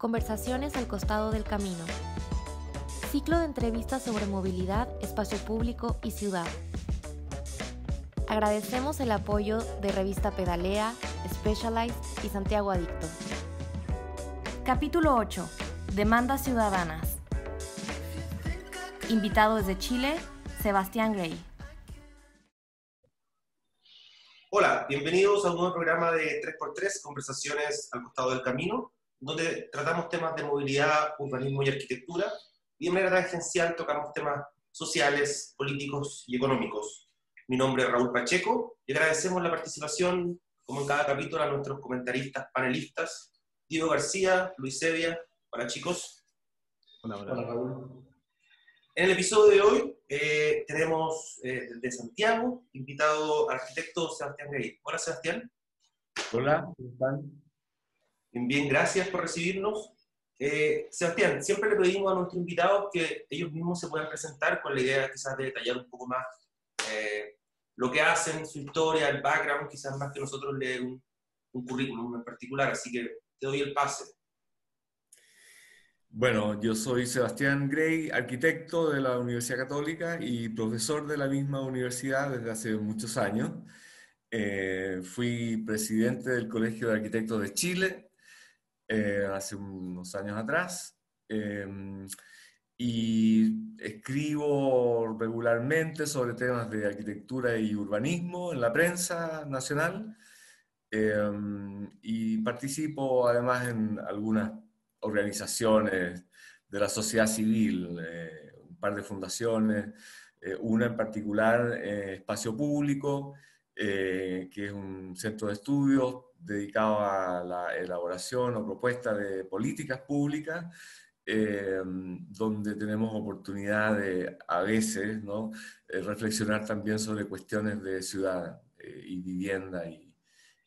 Conversaciones al costado del camino. Ciclo de entrevistas sobre movilidad, espacio público y ciudad. Agradecemos el apoyo de Revista Pedalea, Specialized y Santiago Adicto. Capítulo 8. Demandas ciudadanas. Invitado desde Chile, Sebastián Gray. Hola, bienvenidos a un nuevo programa de 3x3, Conversaciones al costado del camino, donde tratamos temas de movilidad, urbanismo y arquitectura, y de manera tangencial tocamos temas sociales, políticos y económicos. Mi nombre es Raúl Pacheco y agradecemos la participación, como en cada capítulo, a nuestros comentaristas, panelistas, Diego García, Luis Sevia. Hola chicos. Hola, hola. hola Raúl. En el episodio de hoy eh, tenemos eh, desde Santiago invitado al arquitecto Sebastián Gay. Hola Sebastián. Hola, ¿cómo están? Bien, gracias por recibirnos. Eh, Sebastián, siempre le pedimos a nuestros invitados que ellos mismos se puedan presentar con la idea quizás de detallar un poco más lo que hacen, su historia, el background, quizás más que nosotros leer un, un currículum en particular. Así que te doy el pase. Bueno, yo soy Sebastián Gray, arquitecto de la Universidad Católica y profesor de la misma universidad desde hace muchos años. Eh, fui presidente del Colegio de Arquitectos de Chile eh, hace unos años atrás em, y escribo regularmente sobre temas de arquitectura y urbanismo en la prensa nacional em, y participo además en algunas organizaciones de la sociedad civil, eh, un par de fundaciones, eh, una en particular, eh, Espacio Público, que es un centro de estudios dedicado a la elaboración o propuesta de políticas públicas, donde tenemos oportunidad de a veces ¿no? reflexionar también sobre cuestiones de ciudad y vivienda y,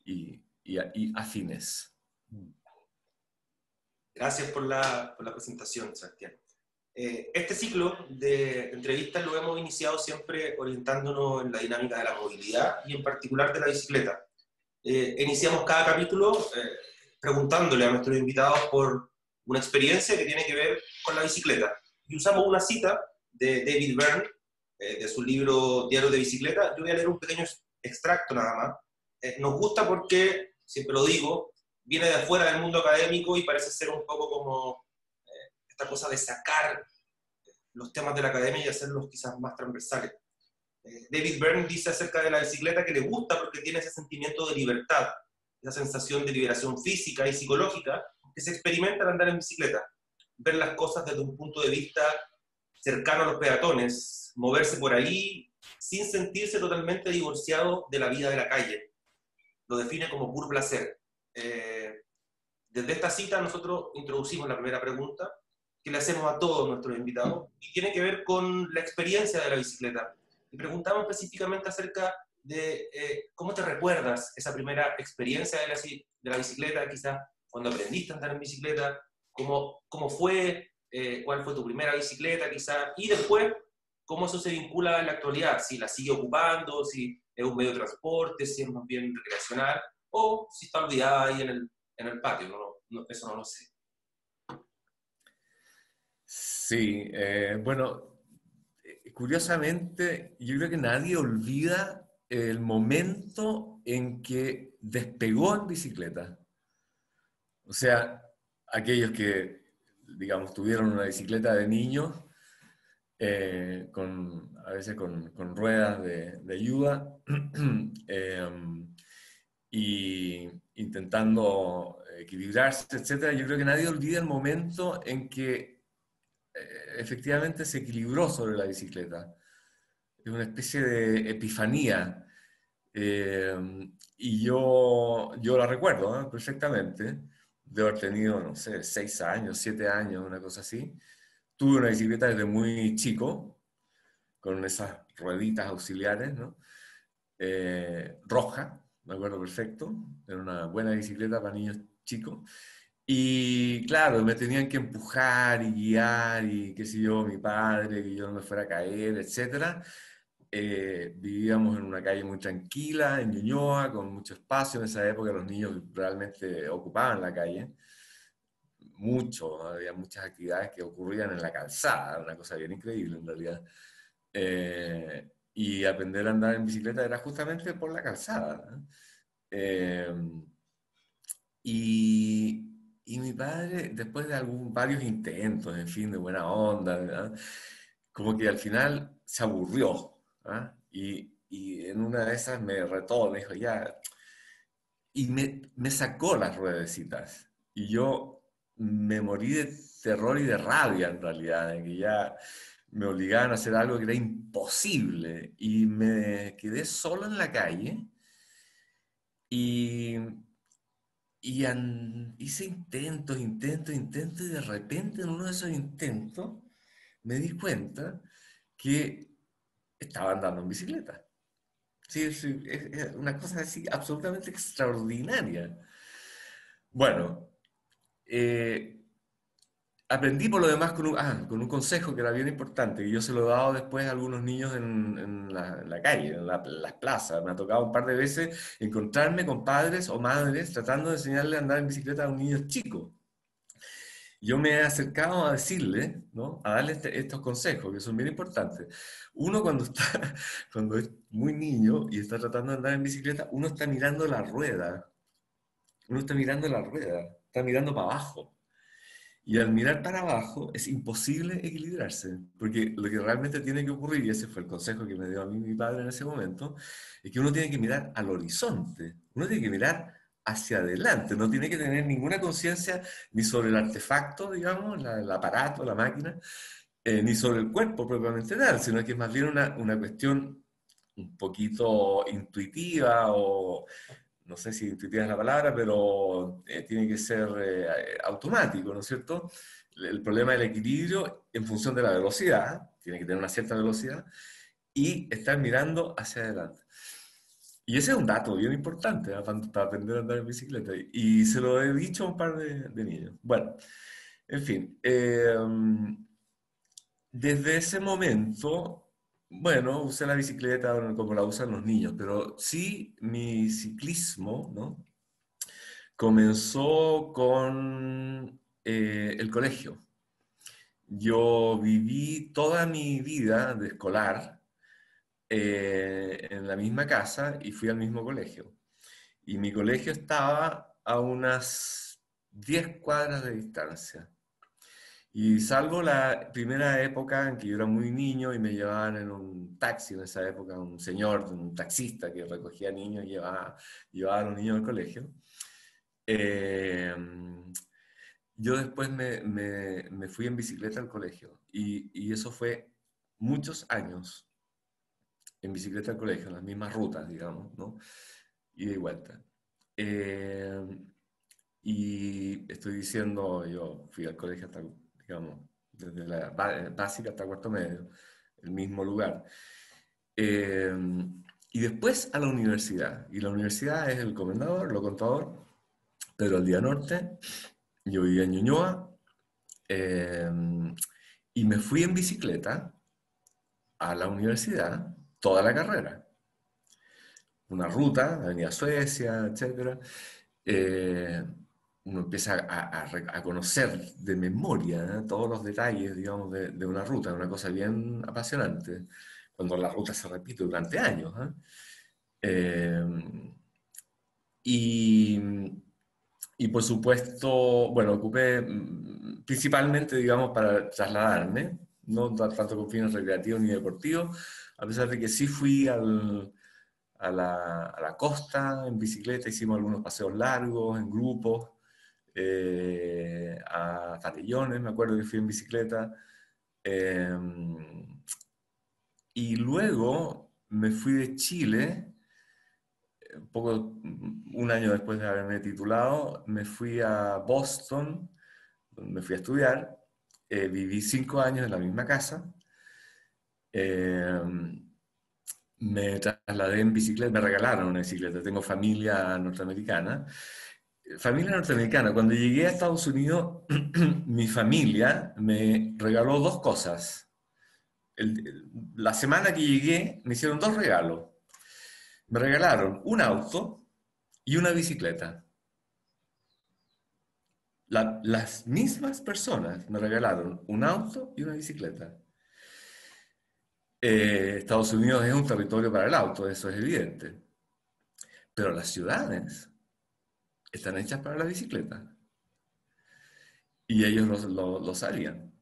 y, y afines. Gracias por la, por la presentación, Sebastián. Eh, este ciclo de entrevistas lo hemos iniciado siempre orientándonos en la dinámica de la movilidad y en particular de la bicicleta. Eh, iniciamos cada capítulo eh, preguntándole a nuestros invitados por una experiencia que tiene que ver con la bicicleta. Y usamos una cita de David Byrne, de su libro Diario de Bicicleta. Yo voy a leer un pequeño extracto nada más. nos gusta porque, siempre lo digo, viene de afuera del mundo académico y parece ser un poco como eh, esta cosa de sacar los temas de la academia y hacerlos quizás más transversales. David Byrne dice acerca de la bicicleta que le gusta porque tiene ese sentimiento de libertad, esa sensación de liberación física y psicológica que se experimenta al andar en bicicleta. Ver las cosas desde un punto de vista cercano a los peatones, moverse por ahí sin sentirse totalmente divorciado de la vida de la calle. Lo define como puro placer. Eh, desde esta cita nosotros introducimos la primera pregunta que le hacemos a todos nuestros invitados y tiene que ver con la experiencia de la bicicleta. Y preguntamos específicamente acerca de eh, cómo te recuerdas esa primera experiencia de la, de la, bicicleta, quizás cuando aprendiste a andar en bicicleta, cómo, cómo fue, eh, cuál fue tu primera bicicleta quizás, y después cómo eso se vincula en la actualidad, si la sigue ocupando, si es un medio de transporte, si es más bien recreacional, o si está olvidada ahí en el, en el patio, eso no lo sé. Sí, eh, bueno, curiosamente, yo creo que nadie olvida el momento en que despegó en bicicleta. O sea, aquellos que, digamos, tuvieron una bicicleta de niños, eh, con, a veces con, ruedas de, ayuda, eh, y intentando equilibrarse, etcétera, yo creo que nadie olvida el momento en que efectivamente se equilibró sobre la bicicleta. Es una especie de epifanía. Eh, y yo, yo la recuerdo ¿eh? perfectamente. De haber tenido, no sé, seis años, siete años, una cosa así. Tuve una bicicleta desde muy chico, con esas rueditas auxiliares, ¿no? roja, me acuerdo perfecto, era una buena bicicleta para niños chicos. Y claro, me tenían que empujar y guiar y qué sé yo, mi padre, que yo no me fuera a caer, etc. Eh, vivíamos en una calle muy tranquila, en Ñuñoa, con mucho espacio. En esa época los niños realmente ocupaban la calle. mucho, había muchas actividades que ocurrían en la calzada, una cosa bien increíble en realidad. Eh, y aprender a andar en bicicleta era justamente por la calzada. Eh, y, y, mi padre, después de algún, varios intentos, en fin, de buena onda, como que al final se aburrió. ¿ah? Y, y, en una de esas me retó, me dijo, ya, y me, me sacó las ruedecitas. Y yo me morí de terror y de rabia en realidad, de que ya me obligaban a hacer algo que era imposible y me quedé solo en la calle y, y hice intentos, intentos, intentos y de repente en uno de esos intentos me di cuenta que estaba andando en bicicleta. Sí, sí, es una cosa así absolutamente extraordinaria. Bueno, eh, aprendí por lo demás con un, ah, con un, consejo que era bien importante, y yo se lo he dado después a algunos niños en, en, la, calle, en las plazas. Me ha tocado un par de veces encontrarme con padres o madres tratando de enseñarle a andar en bicicleta a un niño chico. Yo me he acercado a decirle, ¿no? a darle este, estos consejos que son bien importantes. Uno cuando, está, cuando es muy niño y está tratando de andar en bicicleta, uno está mirando la rueda. Uno está mirando la rueda, está mirando para abajo. Y al mirar para abajo es imposible equilibrarse, porque lo que realmente tiene que ocurrir, y ese fue el consejo que me dio a mí mi padre en ese momento, es que uno tiene que mirar al horizonte, uno tiene que mirar hacia adelante, no tiene que tener ninguna conciencia ni sobre el artefacto, digamos, el aparato, la máquina, eh, ni sobre el cuerpo propiamente tal, sino que es más bien una, una cuestión un poquito intuitiva o no sé si intuitiva es la palabra, pero eh, tiene que ser eh, automático, ¿no es cierto? El problema del equilibrio en función de la velocidad, tiene que tener una cierta velocidad, y estar mirando hacia adelante. Y ese es un dato bien importante ¿ah? para, aprender a andar en bicicleta. Y se lo he dicho a un par de, niños. Bueno, en fin. Eh, desde ese momento bueno, usé la bicicleta como la usan los niños, pero sí mi ciclismo, ¿no? Comenzó con eh, el colegio. Yo viví toda mi vida de escolar eh, en la misma casa y fui al mismo colegio. Y mi colegio estaba a unas 10 cuadras de distancia. Y salvo la primera época en que yo era muy niño y me llevaban en un taxi en esa época, un señor, un taxista que recogía niños y llevaba, llevaba a los niños al colegio. Eh, yo después me, me, me, fui en bicicleta al colegio y, y, eso fue muchos años en bicicleta al colegio, en las mismas rutas, digamos, ¿no? Y de vuelta. Eh, y estoy diciendo, yo fui al colegio hasta digamos, desde la básica hasta cuarto medio, el mismo lugar. Eh, y después a la universidad. Y la universidad es el comendador, lo contador, pero al día norte, yo vivía en Ñuñoa, eh, y me fui en bicicleta a la universidad toda la carrera. Una ruta, Avenida Suecia, etc uno empieza a, a, conocer de memoria ¿eh? todos los detalles, digamos, de, de, una ruta, una cosa bien apasionante, cuando la ruta se repite durante años. ¿eh? Eh, y, y, por supuesto, bueno, ocupé mm, principalmente, digamos, para trasladarme, no tanto con fines recreativos ni deportivos, a pesar de que sí fui al, a, la, a la costa en bicicleta, hicimos algunos paseos largos en grupos, eh, a Fatillones, me acuerdo que fui en bicicleta. Em, y luego me fui de Chile, un, poco, un año después de haberme titulado, me fui a Boston, donde fui a estudiar. Eh, viví cinco años en la misma casa. Em, me trasladé en bicicleta, me regalaron una bicicleta, tengo familia norteamericana familia norteamericana. Cuando llegué a Estados Unidos, mi familia me regaló dos cosas. la semana que llegué me hicieron dos regalos. Me regalaron un auto y una bicicleta. las mismas personas me regalaron un auto y una bicicleta. Eh, Estados Unidos es un territorio para el auto, eso es evidente. Pero las ciudades están hechas para la bicicleta. Y ellos lo, lo, sabían.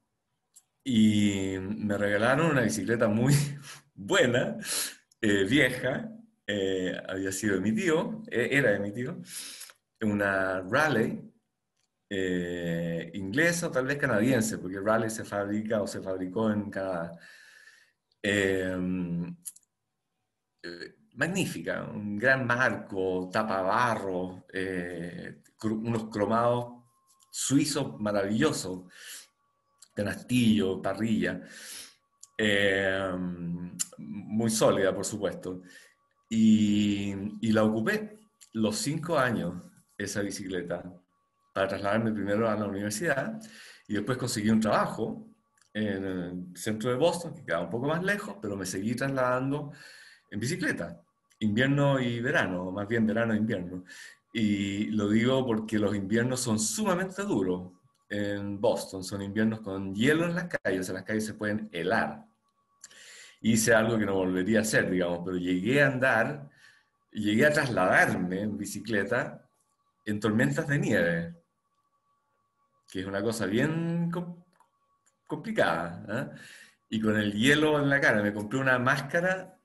Y me regalaron una bicicleta muy buena, eh, vieja, eh, había sido de mi tío, e, era de mi tío, una Raleigh inglesa o tal vez canadiense, porque Raleigh se fabrica o se fabricó en Canadá. Magnífica, un gran marco, tapabarro, eh, unos cromados suizos maravillosos, canastillo, parrilla, em, muy sólida, por supuesto. Y, y, la ocupé los cinco años, esa bicicleta, para trasladarme primero a la universidad y después conseguí un trabajo en el centro de Boston, que queda un poco más lejos, pero me seguí trasladando en bicicleta, invierno y verano, más bien verano e invierno. Y lo digo porque los inviernos son sumamente duros en Boston, son inviernos con hielo en las calles, en las calles se pueden helar. Hice algo que no volvería a hacer, digamos, pero llegué a andar, llegué a trasladarme en bicicleta en tormentas de nieve, que es una cosa bien complicada. ¿ah? Y con el hielo en la cara, me compré una máscara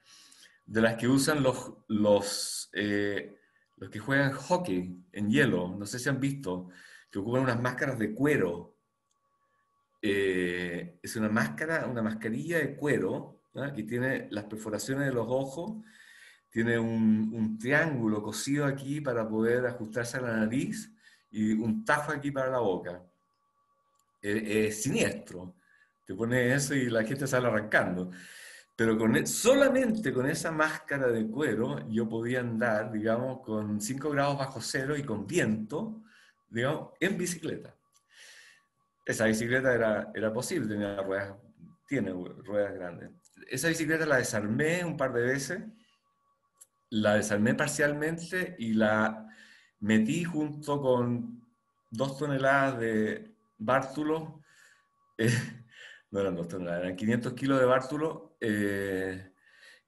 de las que usan los, los, eh, los que juegan hockey en hielo. No sé si han visto, que ocupan unas máscaras de cuero. Eh, es una máscara, una mascarilla de cuero ¿ah? que tiene las perforaciones de los ojos, tiene un, un, triángulo cosido aquí para poder ajustarse a la nariz y un tajo aquí para la boca. Es, siniestro. Te pones eso y la gente sale arrancando. Pero con, e, solamente con esa máscara de cuero yo podía andar, digamos, con 5 grados bajo cero y con viento, digamos, en bicicleta. Esa bicicleta era, era posible, tenía ruedas, tiene ruedas grandes. Esa bicicleta la desarmé un par de veces, la desarmé parcialmente y la metí junto con dos toneladas de bártulo eh, no eran dos toneladas, eran 500 kilos de bártulo eh,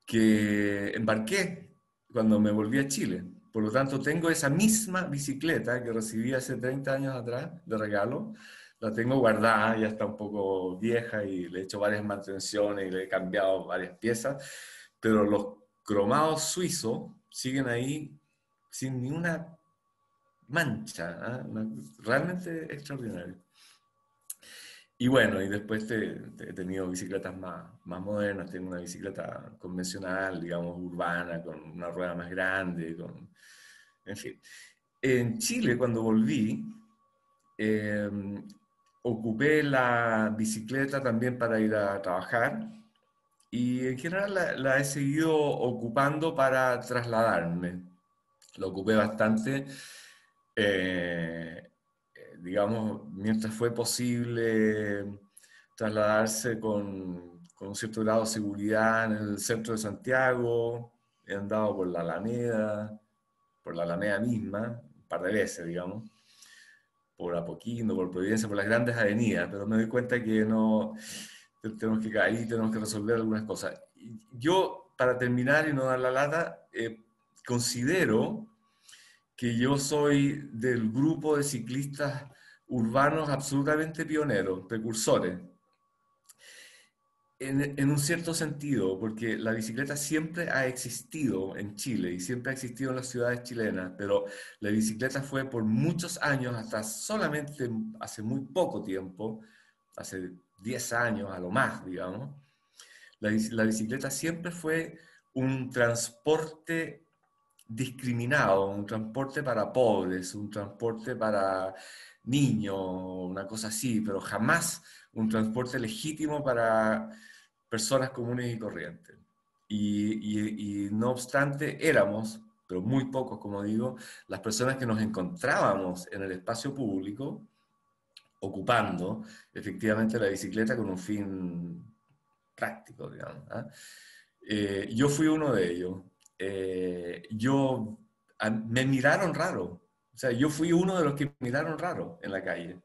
que embarqué cuando me volví a Chile. Por lo tanto, tengo esa misma bicicleta que recibí hace 30 años atrás de regalo. La tengo guardada, ya está un poco vieja y le he hecho varias mantenciones y le he cambiado varias piezas, pero los cromados suizos siguen ahí sin ni una mancha. ¿ah? Realmente extraordinario. Y bueno, y después he tenido bicicletas más, más modernas, tengo una bicicleta convencional, digamos, urbana, con una rueda más grande, con, en fin. En Chile, cuando volví, em, ocupé la bicicleta también para ir a trabajar y en general la, la he seguido ocupando para trasladarme. Lo ocupé bastante. Eh, digamos, mientras fue posible trasladarse con, con, un cierto grado de seguridad en el centro de Santiago, he andado por la Alameda, por la Alameda misma, un par de veces, digamos, por Apoquindo, por Providencia, por las grandes avenidas, pero me doy cuenta que no, tenemos que ahí tenemos que resolver algunas cosas. Yo, para terminar y no dar la lata, eh, considero que yo soy del grupo de ciclistas urbanos absolutamente pioneros, precursores. En, un cierto sentido, porque la bicicleta siempre ha existido en Chile y siempre ha existido en las ciudades chilenas, pero la bicicleta fue por muchos años, hasta solamente hace muy poco tiempo, hace 10 años a lo más, digamos, la, la bicicleta siempre fue un transporte discriminado, un transporte para pobres, un transporte para niños, una cosa así, pero jamás un transporte legítimo para personas comunes y corrientes. Y, no obstante, éramos, pero muy pocos, como digo, las personas que nos encontrábamos en el espacio público ocupando efectivamente la bicicleta con un fin práctico, digamos. ¿ah? Eh, yo fui uno de ellos. Eh, yo, me miraron raro. sea, yo fui uno de los que miraron raro en la calle.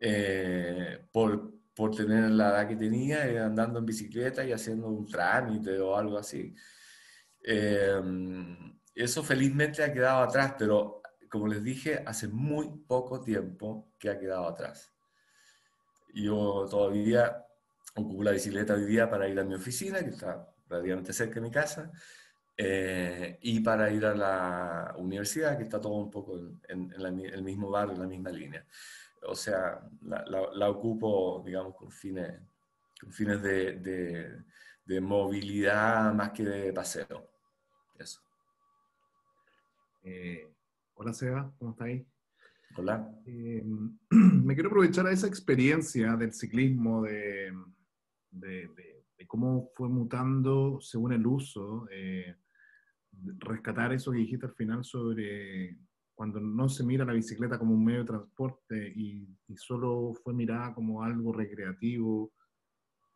Eh, por, por, tener la edad que tenía, eh, andando en bicicleta y haciendo un trámite o algo así. Eh, eso felizmente ha quedado atrás, pero como les dije, hace muy poco tiempo que ha quedado atrás. Yo todavía ocupo la bicicleta hoy día para ir a mi oficina, que está relativamente cerca de mi casa, eh, y para ir a la universidad, que está todo un poco en, el mismo barrio, en la misma línea. O sea, la, ocupo, digamos, con fines, con fines de, de, movilidad más que de paseo. Eso. Eh, hola Seba, ¿cómo está ahí? Hola. Eh, me quiero aprovechar a esa experiencia del ciclismo, de, de, cómo fue mutando según el uso, eh, rescatar eso que dijiste al final sobre cuando no se mira la bicicleta como un medio de transporte y, solo fue mirada como algo recreativo,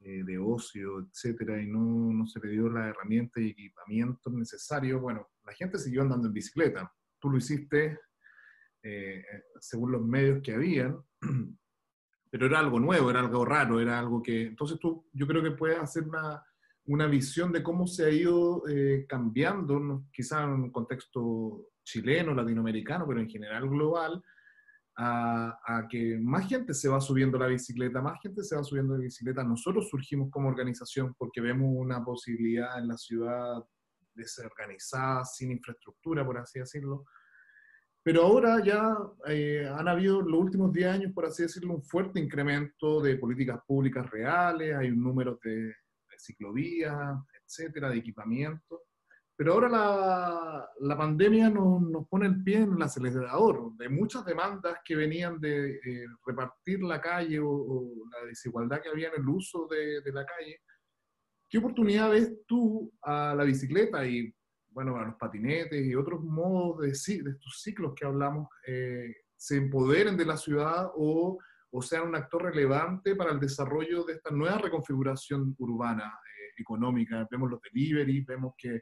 eh, de ocio, etcétera, y no, no se le dio la herramienta y equipamiento necesario, bueno, la gente siguió andando en bicicleta. Tú lo hiciste eh, según los medios que habían, pero era algo nuevo, era algo raro, era algo que... Entonces tú, yo creo que puedes hacer una, una visión de cómo se ha ido eh, cambiando, quizá en un contexto chileno, latinoamericano, pero en general global, a, a, que más gente se va subiendo la bicicleta, más gente se va subiendo la bicicleta. Nosotros surgimos como organización porque vemos una posibilidad en la ciudad desorganizada, sin infraestructura, por así decirlo, pero ahora ya eh, han habido los últimos 10 años, por así decirlo, un fuerte incremento de políticas públicas reales, hay un número de, ciclovías, etcétera, de equipamiento. Pero ahora la, la pandemia nos, nos, pone el pie en el acelerador de muchas demandas que venían de eh, repartir la calle o, la desigualdad que había en el uso de, de la calle. ¿Qué oportunidad ves tú a la bicicleta y bueno, a los patinetes y otros modos de, de estos ciclos que hablamos, eh, se empoderen de la ciudad o, o, sean un actor relevante para el desarrollo de esta nueva reconfiguración urbana, eh, económica. Vemos los delivery, vemos que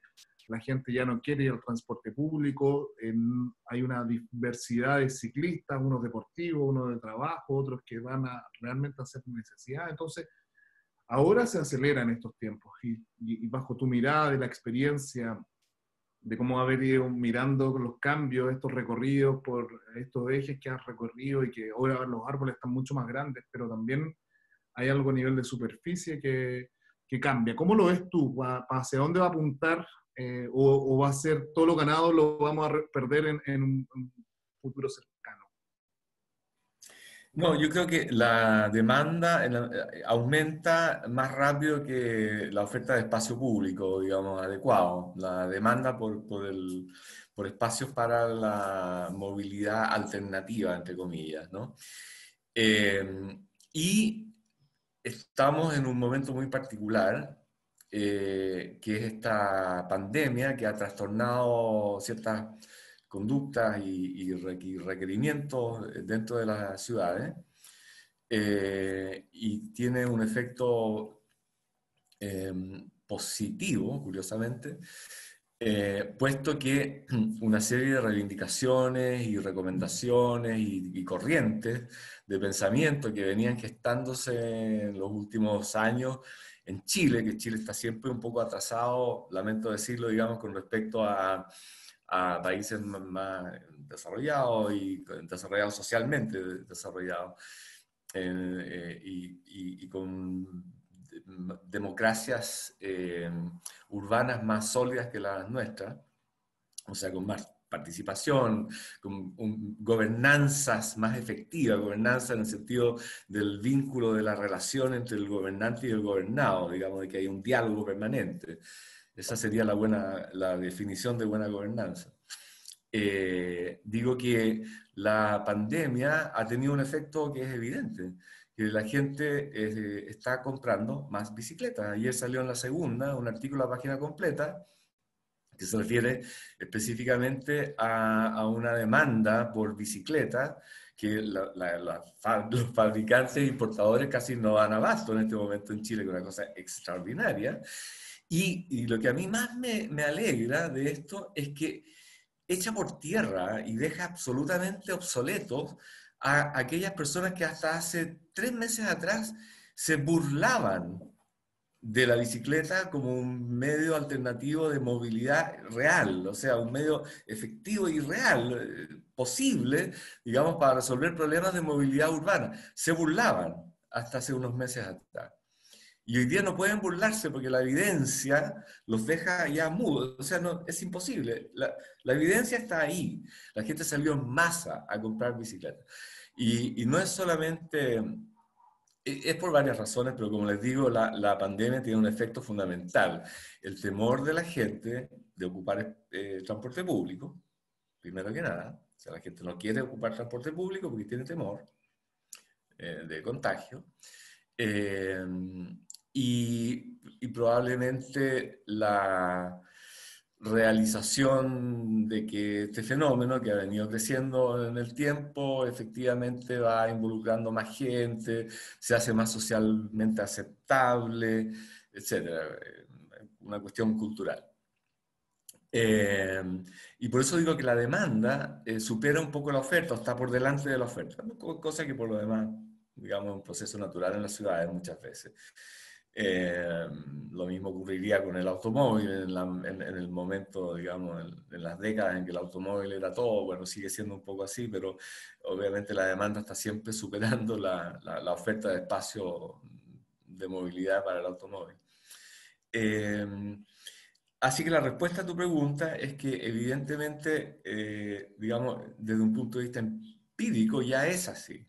la gente ya no quiere ir al transporte público, hay una diversidad de ciclistas, unos deportivos, unos de trabajo, otros que van a realmente hacer necesidad. Entonces, ahora se aceleran estos tiempos y, y, bajo tu mirada de la experiencia de cómo haber ido mirando los cambios, estos recorridos por estos ejes que has recorrido y que ahora los árboles están mucho más grandes, pero también hay algo a nivel de superficie que, que cambia. ¿Cómo lo ves tú? ¿Hacia dónde va a apuntar? Eh, o, va a ser todo lo ganado lo vamos a perder en, en un futuro cercano? No, yo creo que la demanda eh, aumenta más rápido que la oferta de espacio público, digamos, adecuado. La demanda por, por, espacios para la movilidad alternativa, entre comillas, ¿no? Eh, y estamos en un momento muy particular, eh, que es esta pandemia que ha trastornado ciertas conductas y, requerimientos dentro de las ciudades eh, y tiene un efecto em, positivo, curiosamente, eh, puesto que una serie de reivindicaciones y recomendaciones y, corrientes de pensamiento que venían gestándose en los últimos años en Chile, que Chile está siempre un poco atrasado, lamento decirlo, digamos, con respecto a a países más desarrollados y desarrollados socialmente desarrollados eh, y, con democracias eh, urbanas más sólidas que las nuestras, o sea, con más participación, con gobernanzas más efectivas, gobernanza en el sentido del vínculo de la relación entre el gobernante y el gobernado, digamos, de que hay un diálogo permanente. Esa sería la, buena, la definición de buena gobernanza. Eh, digo que la pandemia ha tenido un efecto que es evidente, que la gente eh, está comprando más bicicletas. Ayer salió en la segunda un artículo a página completa que se refiere específicamente a, una demanda por bicicleta que los fabricantes e importadores casi no dan abasto en este momento en Chile, que es una cosa extraordinaria. Y, lo que a mí más me, alegra de esto es que echa por tierra y deja absolutamente obsoletos a aquellas personas que hasta hace tres meses atrás se burlaban de la bicicleta como un medio alternativo de movilidad real, o sea, un medio efectivo y real, eh, posible, digamos, para resolver problemas de movilidad urbana. Se burlaban hasta hace unos meses atrás. Y hoy día no pueden burlarse porque la evidencia los deja ya mudos. O sea, no, es imposible. La, la evidencia está ahí. La gente salió en masa a comprar bicicletas. Y, y, no es solamente, e, es por varias razones, pero como les digo, la, la, pandemia tiene un efecto fundamental. El temor de la gente de ocupar eh, transporte público, primero que nada. O sea, la gente no quiere ocupar transporte público porque tiene temor eh, de contagio. Eh, y, probablemente la realización de que este fenómeno que ha venido creciendo en el tiempo efectivamente va involucrando más gente, se hace más socialmente aceptable, etc. Una cuestión cultural. Eh, y por eso digo que la demanda eh, supera un poco la oferta, está por delante de la oferta, cosa que por lo demás, digamos, es un proceso natural en las ciudades muchas veces. Eh, lo mismo ocurriría con el automóvil en, el momento, digamos, en, las décadas en que el automóvil era todo, bueno, sigue siendo un poco así, pero obviamente la demanda está siempre superando la, la, oferta de espacio de movilidad para el automóvil. Eh, así que la respuesta a tu pregunta es que evidentemente, eh, digamos, desde un punto de vista empírico ya es así,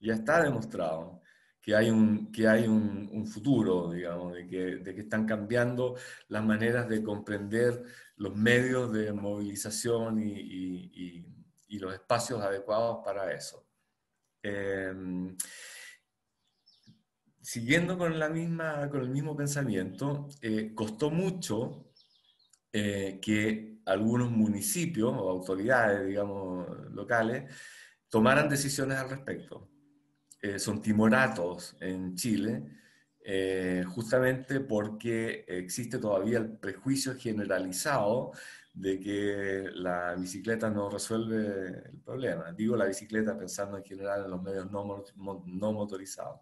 ya está demostrado que hay un, que hay un, futuro, digamos, de que, de que, están cambiando las maneras de comprender los medios de movilización y, y, los espacios adecuados para eso. Em, siguiendo con, la misma, con el mismo pensamiento, eh, costó mucho eh, que algunos municipios o autoridades, digamos, locales, tomaran decisiones al respecto. Eh, son timoratos en Chile, eh, justamente porque existe todavía el prejuicio generalizado de que la bicicleta no resuelve el problema. Digo la bicicleta pensando en general en los medios no, no motorizados.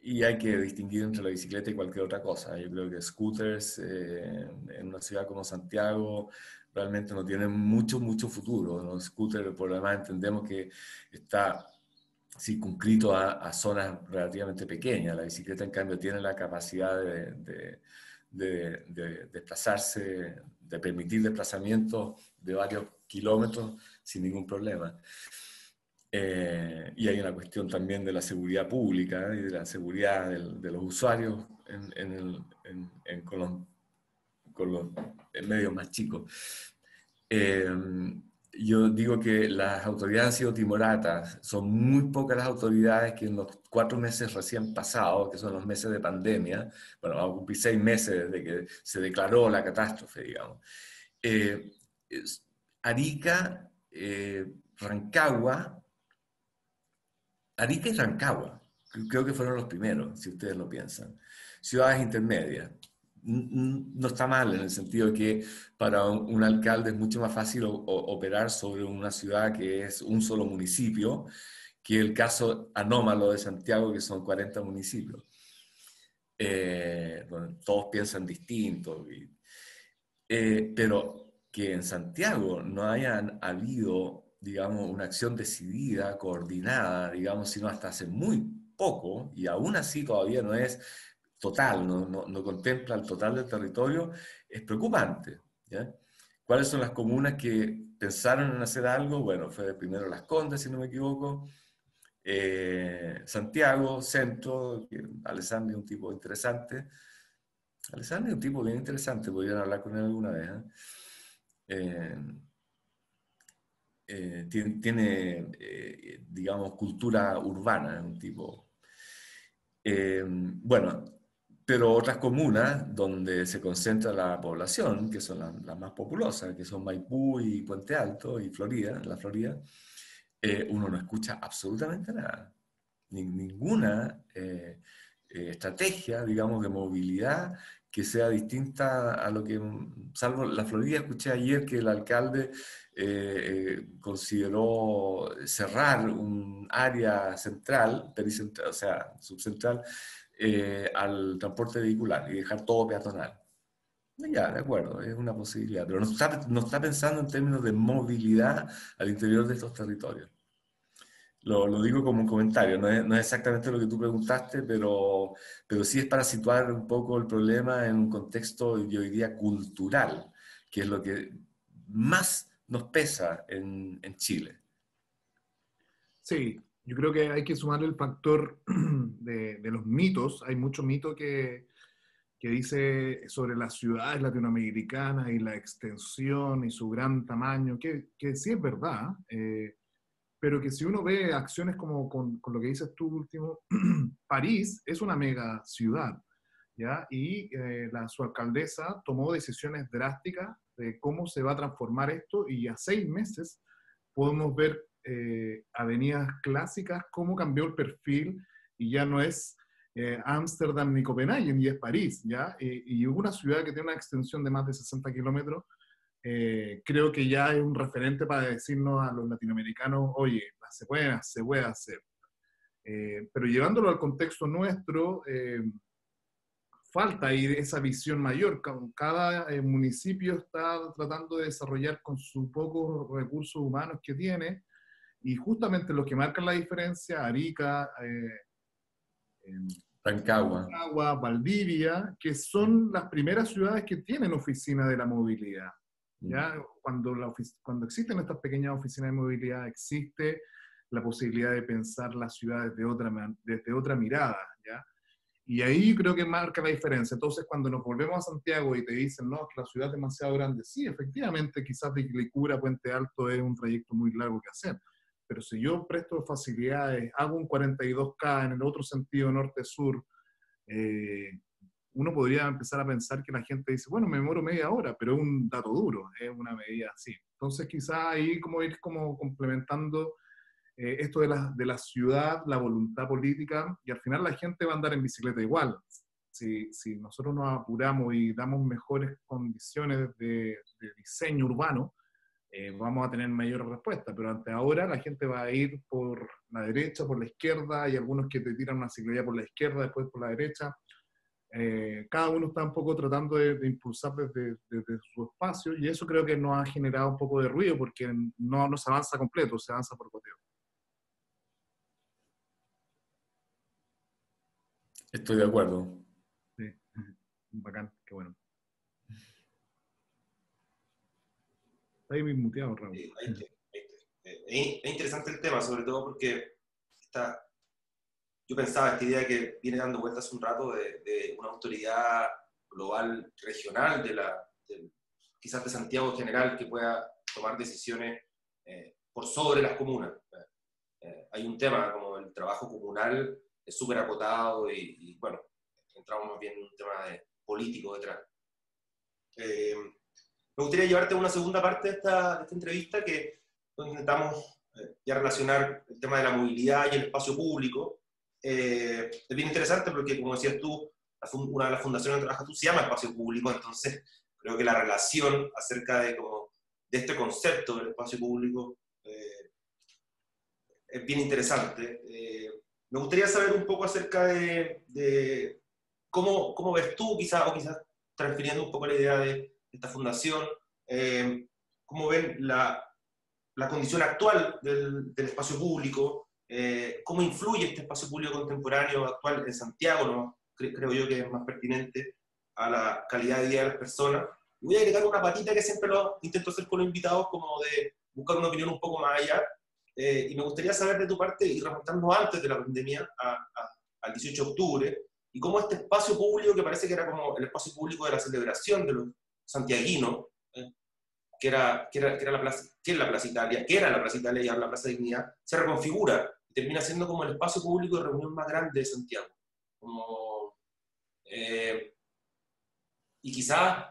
Y hay que distinguir entre la bicicleta y cualquier otra cosa. Yo creo que scooters eh, en una ciudad como Santiago realmente no tienen mucho, mucho futuro. Los scooters, por lo demás, entendemos que está circunscrito a, a, zonas relativamente pequeñas. La bicicleta, en cambio, tiene la capacidad de, de, de, desplazarse, de permitir desplazamientos de varios kilómetros sin ningún problema. Eh, y hay una cuestión también de la seguridad pública y de la seguridad de los usuarios en, el, en, con, los, medios más chicos. Eh, yo digo que las autoridades han sido timoratas. Son muy pocas las autoridades que en los cuatro meses recién pasados, que son los meses de pandemia, bueno, vamos a cumplir seis meses desde que se declaró la catástrofe, digamos. Eh, Arica, eh, Rancagua, Arica y Rancagua, creo que fueron los primeros, si ustedes lo piensan. Ciudades intermedias no está mal en el sentido de que para un, alcalde es mucho más fácil operar sobre una ciudad que es un solo municipio que el caso anómalo de Santiago, que son 40 municipios. Eh, todos piensan distinto, eh, pero que en Santiago no hayan habido, digamos, una acción decidida, coordinada, digamos, sino hasta hace muy poco, y aún así todavía no es total, no, no, contempla el total del territorio, es preocupante. ¿Cuáles son las comunas que pensaron en hacer algo? Bueno, fue primero Las Condes, si no me equivoco, eh, Santiago, Centro, Alessandro es un tipo interesante. Alessandro es un tipo bien interesante, podrían hablar con él alguna vez. ¿eh? Eh, tiene, tiene digamos, cultura urbana, un tipo... bueno, pero otras comunas donde se concentra la población, que son las, más populosas, que son Maipú y Puente Alto y Florida, la Florida, eh, uno no escucha absolutamente nada. ninguna, eh, estrategia, digamos, de movilidad que sea distinta a lo que, salvo la Florida, escuché ayer que el alcalde consideró cerrar un área central, o sea, subcentral, al transporte vehicular y dejar todo peatonal. Ya, de acuerdo, es una posibilidad, pero no está, no está pensando en términos de movilidad al interior de estos territorios. Lo, lo digo como un comentario, no es, no es, exactamente lo que tú preguntaste, pero, pero sí es para situar un poco el problema en un contexto, yo diría, cultural, que es lo que más nos pesa en, en Chile. Sí, yo creo que hay que sumar el factor de, de los mitos. Hay mucho mito que, que dice sobre las ciudades latinoamericanas y la extensión y su gran tamaño, que, que sí es verdad, eh, pero que si uno ve acciones como con, con, lo que dices tú último, París es una mega ciudad, ¿ya? Y eh, la, su alcaldesa tomó decisiones drásticas de cómo se va a transformar esto y a seis meses podemos ver eh, avenidas clásicas, cómo cambió el perfil y ya no es eh, Ámsterdam ni Copenhague, ni es París, ¿ya? Y, una ciudad que tiene una extensión de más de 60 kilómetros, eh, creo que ya es un referente para decirnos a los latinoamericanos, oye, se puede, se puede hacer. Eh, pero llevándolo al contexto nuestro, falta ahí esa visión mayor. Cada municipio está tratando de desarrollar con sus pocos recursos humanos que tiene, y justamente lo que marca la diferencia, Arica, Rancagua. Rancagua, Valdivia, que son las primeras ciudades que tienen oficina de la movilidad. ¿ya? Mm. Cuando, la cuando existen estas pequeñas oficinas de movilidad, existe la posibilidad de pensar las ciudades de otra, desde otra mirada. ¿ya? Y ahí creo que marca la diferencia. Entonces, cuando nos volvemos a Santiago y te dicen, no, la ciudad es demasiado grande, sí, efectivamente, quizás de Quilicura a Puente Alto es un trayecto muy largo que hacer pero si yo presto facilidades, hago un 42K en el otro sentido norte-sur, eh, uno podría empezar a pensar que la gente dice, bueno, me demoro media hora, pero es un dato duro, es una medida así. Entonces quizá ahí como ir como complementando eh, esto de la, de la ciudad, la voluntad política, y al final la gente va a andar en bicicleta igual. Si, si nosotros nos apuramos y damos mejores condiciones de, de diseño urbano, eh, vamos a tener mayor respuesta, pero ante ahora la gente va a ir por la derecha, por la izquierda, hay algunos que te tiran una ciclovía por la izquierda, después por la derecha. Eh, cada uno está un poco tratando de, impulsar desde, desde, su espacio y eso creo que nos ha generado un poco de ruido porque no, no se avanza completo, se avanza por goteo. Estoy de acuerdo. Sí, bacán, qué bueno. Ahí me muteado, Raúl. es interesante el tema, sobre todo porque está, yo pensaba esta idea que viene dando vueltas un rato de, una autoridad global, regional, de la, quizás de Santiago en general, que pueda tomar decisiones eh, por sobre las comunas. Eh, hay un tema como el trabajo comunal es súper acotado y, bueno, entramos más bien en un tema de político detrás. Eh, me gustaría llevarte a una segunda parte de esta, entrevista que donde intentamos eh, ya relacionar el tema de la movilidad y el espacio público. Eh, es bien interesante porque, como decías tú, una de las fundaciones donde trabajas tú se llama espacio público, entonces creo que la relación acerca de, como, de este concepto del espacio público eh, es bien interesante. me gustaría saber un poco acerca de, de cómo, cómo, ves tú, quizás, o quizás transfiriendo un poco la idea de esta fundación, eh, cómo ven la, la condición actual del, del espacio público, eh, cómo influye este espacio público contemporáneo actual en Santiago, ¿no? creo yo que es más pertinente a la calidad de vida de las personas. voy a agregar una patita que siempre lo intento hacer con los invitados, como de buscar una opinión un poco más allá. Eh, y me gustaría saber de tu parte, y remontando antes de la pandemia, al 18 de octubre, y cómo este espacio público, que parece que era como el espacio público de la celebración de los santiaguino, eh, que, era, que, era, que, era, la plaza, que, la Plaza Italia, que era la Plaza Italia y ahora la Plaza Dignidad, se reconfigura y termina siendo como el espacio público de reunión más grande de Santiago. Como, eh, y quizás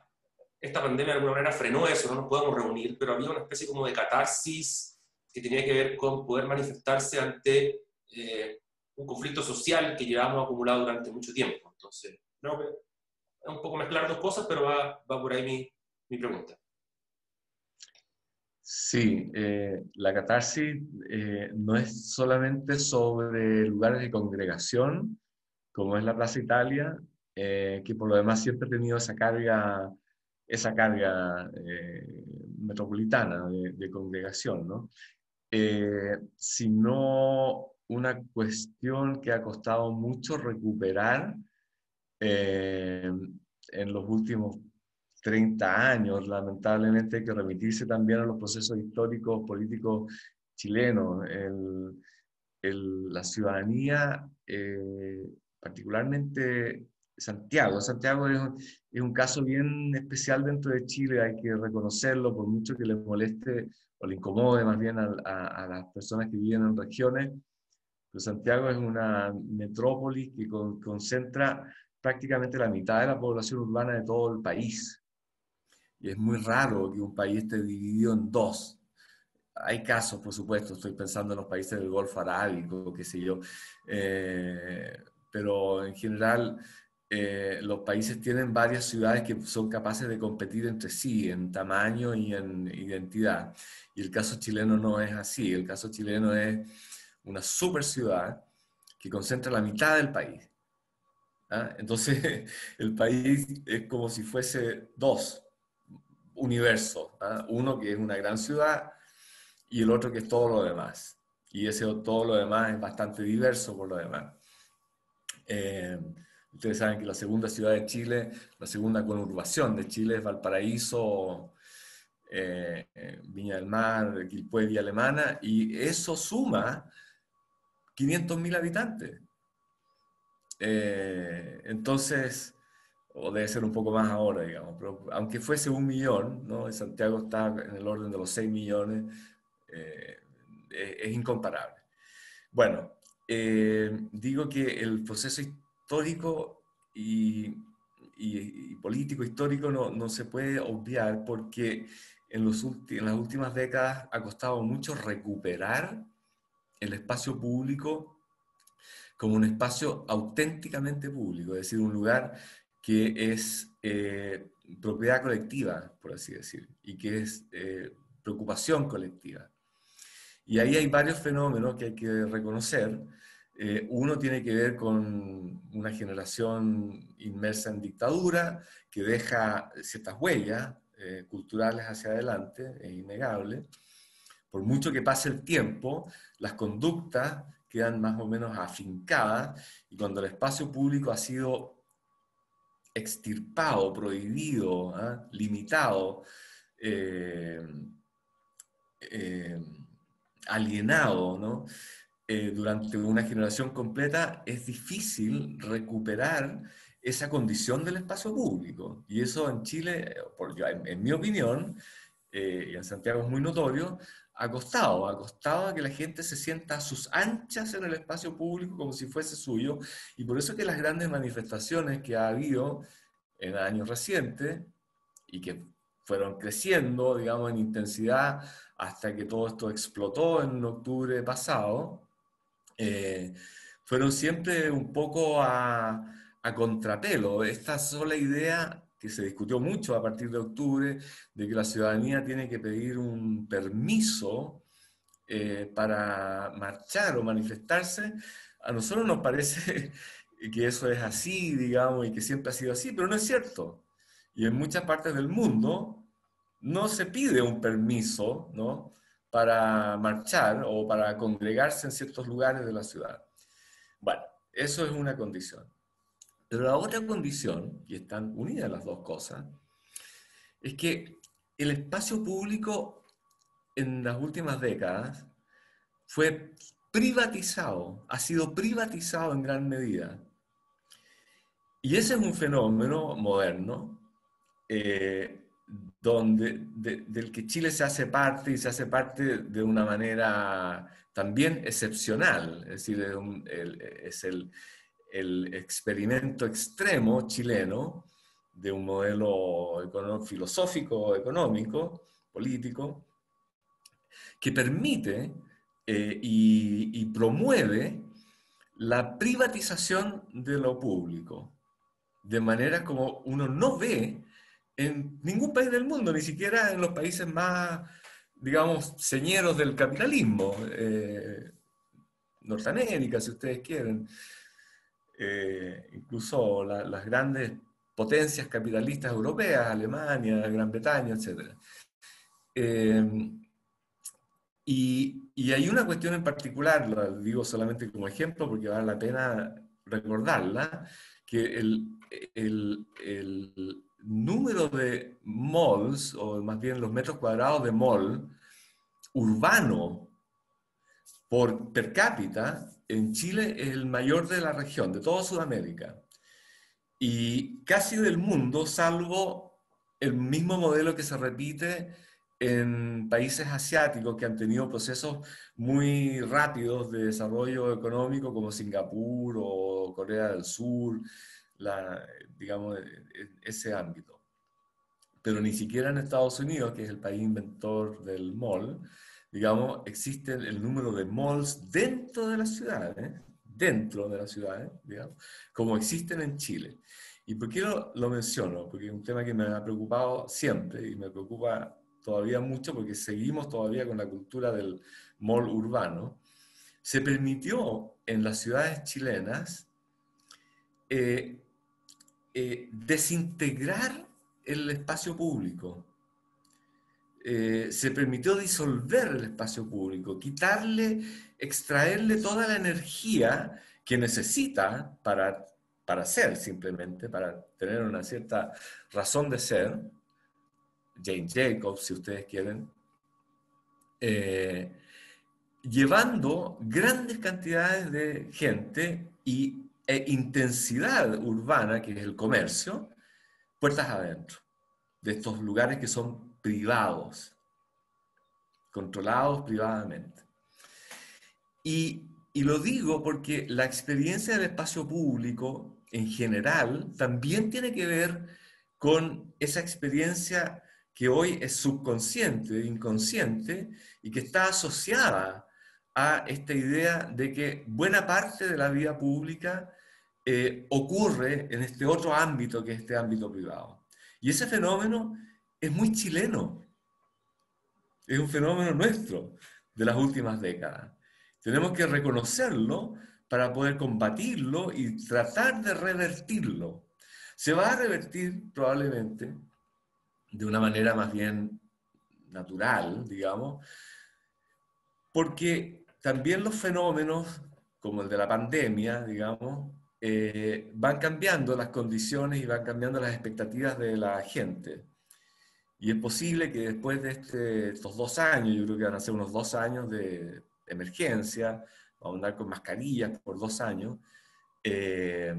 esta pandemia de alguna manera frenó eso, no nos podemos reunir, pero había una especie como de catarsis que tenía que ver con poder manifestarse ante eh, un conflicto social que llevamos acumulado durante mucho tiempo. Entonces, es un poco mezclar dos cosas, pero va, va por ahí mi, mi pregunta. Sí, eh, la catarsis eh, no es solamente sobre lugares de congregación, como es la Plaza Italia, eh, que por lo demás siempre ha tenido esa carga, esa carga metropolitana de, congregación, ¿no? sino una cuestión que ha costado mucho recuperar en los últimos 30 años, lamentablemente hay que remitirse también a los procesos históricos, políticos chilenos. la ciudadanía, eh, particularmente Santiago. Santiago es un, caso bien especial dentro de Chile, hay que reconocerlo, por mucho que le moleste o le incomode más bien a, las personas que viven en regiones. Pero Santiago es una metrópolis que concentra prácticamente la mitad de la población urbana de todo el país. Y es muy raro que un país esté dividido en dos. Hay casos, por supuesto, estoy pensando en los países del Golfo Arábico, qué sé yo, eh, pero en general eh, los países tienen varias ciudades que son capaces de competir entre sí en tamaño y en identidad. Y el caso chileno no es así. El caso chileno es una super ciudad que concentra la mitad del país. ¿Ah? Entonces, el país es como si fuese dos universo. ¿ah? Uno que es una gran ciudad y el otro que es todo lo demás. Y ese todo lo demás es bastante diverso por lo demás. Eh, ustedes saben que la segunda ciudad de Chile, la segunda conurbación de Chile es Valparaíso, eh, Viña del Mar, Quilpué, Villa Alemana, y eso suma 500.000 habitantes. Eh, entonces, o debe ser un poco más ahora, digamos, pero aunque fuese un millón, ¿no? Santiago está en el orden de los 6 millones, eh, es, incomparable. Bueno, eh, digo que el proceso histórico y, y, político histórico no, no, se puede obviar porque en, los en las últimas décadas ha costado mucho recuperar el espacio público como un espacio auténticamente público, es decir, un lugar que es eh, propiedad colectiva, por así decir, y que es eh, preocupación colectiva. Y ahí hay varios fenómenos que hay que reconocer. Eh, uno tiene que ver con una generación inmersa en dictadura que deja ciertas huellas culturales hacia adelante, es innegable. Por mucho que pase el tiempo, las conductas quedan más o menos afincadas y cuando el espacio público ha sido extirpado, prohibido, ¿ah? limitado, eh, eh, alienado, eh, durante una generación completa, es difícil recuperar esa condición del espacio público. Y eso en Chile, en, en mi opinión, y en Santiago es muy notorio, ha costado, ha costado a que la gente se sienta a sus anchas en el espacio público como si fuese suyo, y por eso que las grandes manifestaciones que ha habido en años recientes y que fueron creciendo, digamos, en intensidad hasta que todo esto explotó en octubre pasado, eh, fueron siempre un poco a contrapelo. Esta sola idea que se discutió mucho a partir de octubre, de que la ciudadanía tiene que pedir un permiso eh, para marchar o manifestarse, a nosotros nos parece que eso es así, digamos, y que siempre ha sido así, pero no es cierto. Y en muchas partes del mundo no se pide un permiso ¿no? para marchar o para congregarse en ciertos lugares de la ciudad. Bueno, eso es una condición. Pero la otra condición, y están unidas las dos cosas, es que el espacio público en las últimas décadas fue privatizado, ha sido privatizado en gran medida. Y ese es un fenómeno moderno eh, donde, del que Chile se hace parte y se hace parte de una manera también excepcional, es decir, es el, el experimento extremo chileno de un modelo filosófico, económico, político, que permite eh, y, promueve la privatización de lo público, de manera como uno no ve en ningún país del mundo, ni siquiera en los países más, digamos, señeros del capitalismo, eh, Norteamérica, si ustedes quieren, eh, incluso las grandes potencias capitalistas europeas, Alemania, Gran Bretaña, etc. Eh, y, y, hay una cuestión en particular, la digo solamente como ejemplo porque vale la pena recordarla, que el, el, el número de malls, o más bien los metros cuadrados de mall urbano por per cápita en Chile es el mayor de la región, de toda Sudamérica. Y casi del mundo, salvo el mismo modelo que se repite en países asiáticos que han tenido procesos muy rápidos de desarrollo económico como Singapur o Corea del Sur, la, digamos, ese ámbito. Pero ni siquiera en Estados Unidos, que es el país inventor del mall, digamos, existe el número de malls dentro de las ciudades, dentro de las ciudades, digamos, como existen en Chile. ¿Y por qué lo, lo, menciono? Porque es un tema que me ha preocupado siempre y me preocupa todavía mucho porque seguimos todavía con la cultura del mall urbano. Se permitió en las ciudades chilenas eh, eh, desintegrar el espacio público. Eh, se permitió disolver el espacio público, quitarle, extraerle toda la energía que necesita para, para ser simplemente, para tener una cierta razón de ser. Jane Jacobs, si ustedes quieren, eh, llevando grandes cantidades de gente y e intensidad urbana, que es el comercio, puertas adentro, de estos lugares que son privados, controlados privadamente. Y, y lo digo porque la experiencia del espacio público en general también tiene que ver con esa experiencia que hoy es subconsciente, inconsciente, y que está asociada a esta idea de que buena parte de la vida pública eh, ocurre en este otro ámbito que es este ámbito privado. Y ese fenómeno es muy chileno. Es un fenómeno nuestro de las últimas décadas. Tenemos que reconocerlo para poder combatirlo y tratar de revertirlo. Se va a revertir probablemente de una manera más bien natural, digamos, porque también los fenómenos, como el de la pandemia, digamos, eh, van cambiando las condiciones y van cambiando las expectativas de la gente. Y es posible que después de este, estos dos años, yo creo que van a ser unos dos años de emergencia, vamos a andar con mascarillas por dos años, eh,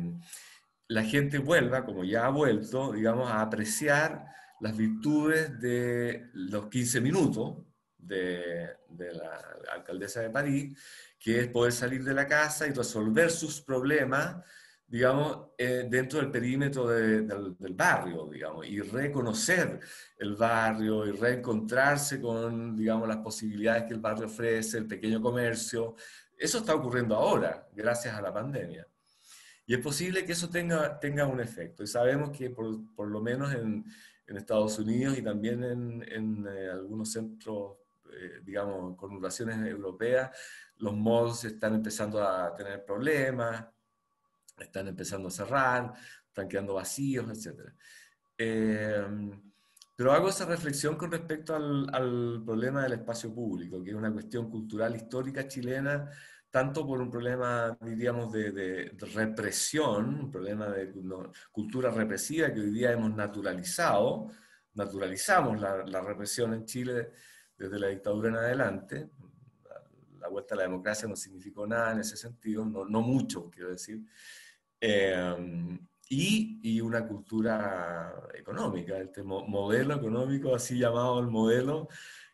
la gente vuelva, como ya ha vuelto, digamos, a apreciar las virtudes de los 15 minutos de, de la alcaldesa de París, que es poder salir de la casa y resolver sus problemas, digamos, eh, dentro del perímetro del, del, barrio, digamos, y reconocer el barrio y reencontrarse con, digamos, las posibilidades que el barrio ofrece, el pequeño comercio. Eso está ocurriendo ahora, gracias a la pandemia. Y es posible que eso tenga, tenga un efecto. Y sabemos que por, por lo menos en, en, Estados Unidos y también en, en eh, algunos centros eh, digamos, conurbaciones europeas, los malls están empezando a tener problemas, están empezando a cerrar, están quedando vacíos, etc. Eh, pero hago esa reflexión con respecto al, al, problema del espacio público, que es una cuestión cultural histórica chilena, tanto por un problema, diríamos, de, de, represión, un problema de cultura represiva que hoy día hemos naturalizado, naturalizamos la, la represión en Chile desde la dictadura en adelante. La, vuelta a la democracia no significó nada en ese sentido, no, no mucho, quiero decir. Eh, y, y, una cultura económica, este modelo económico, así llamado el modelo,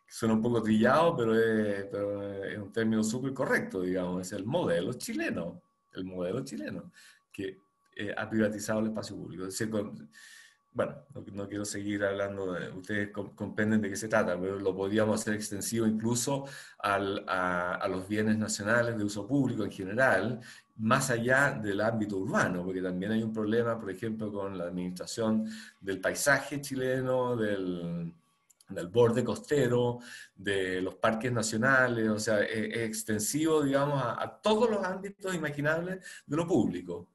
suena un poco trillado, pero es, pero es un término súper correcto, digamos, es el modelo chileno, el modelo chileno, que eh, ha privatizado el espacio público. Es decir, con, bueno, no, quiero seguir hablando, de, ustedes comprenden de qué se trata, pero lo podríamos hacer extensivo incluso al, a, a, los bienes nacionales de uso público en general, más allá del ámbito urbano, porque también hay un problema, por ejemplo, con la administración del paisaje chileno, del, del borde costero, de los parques nacionales, o sea, es, extensivo, digamos, a, todos los ámbitos imaginables de lo público.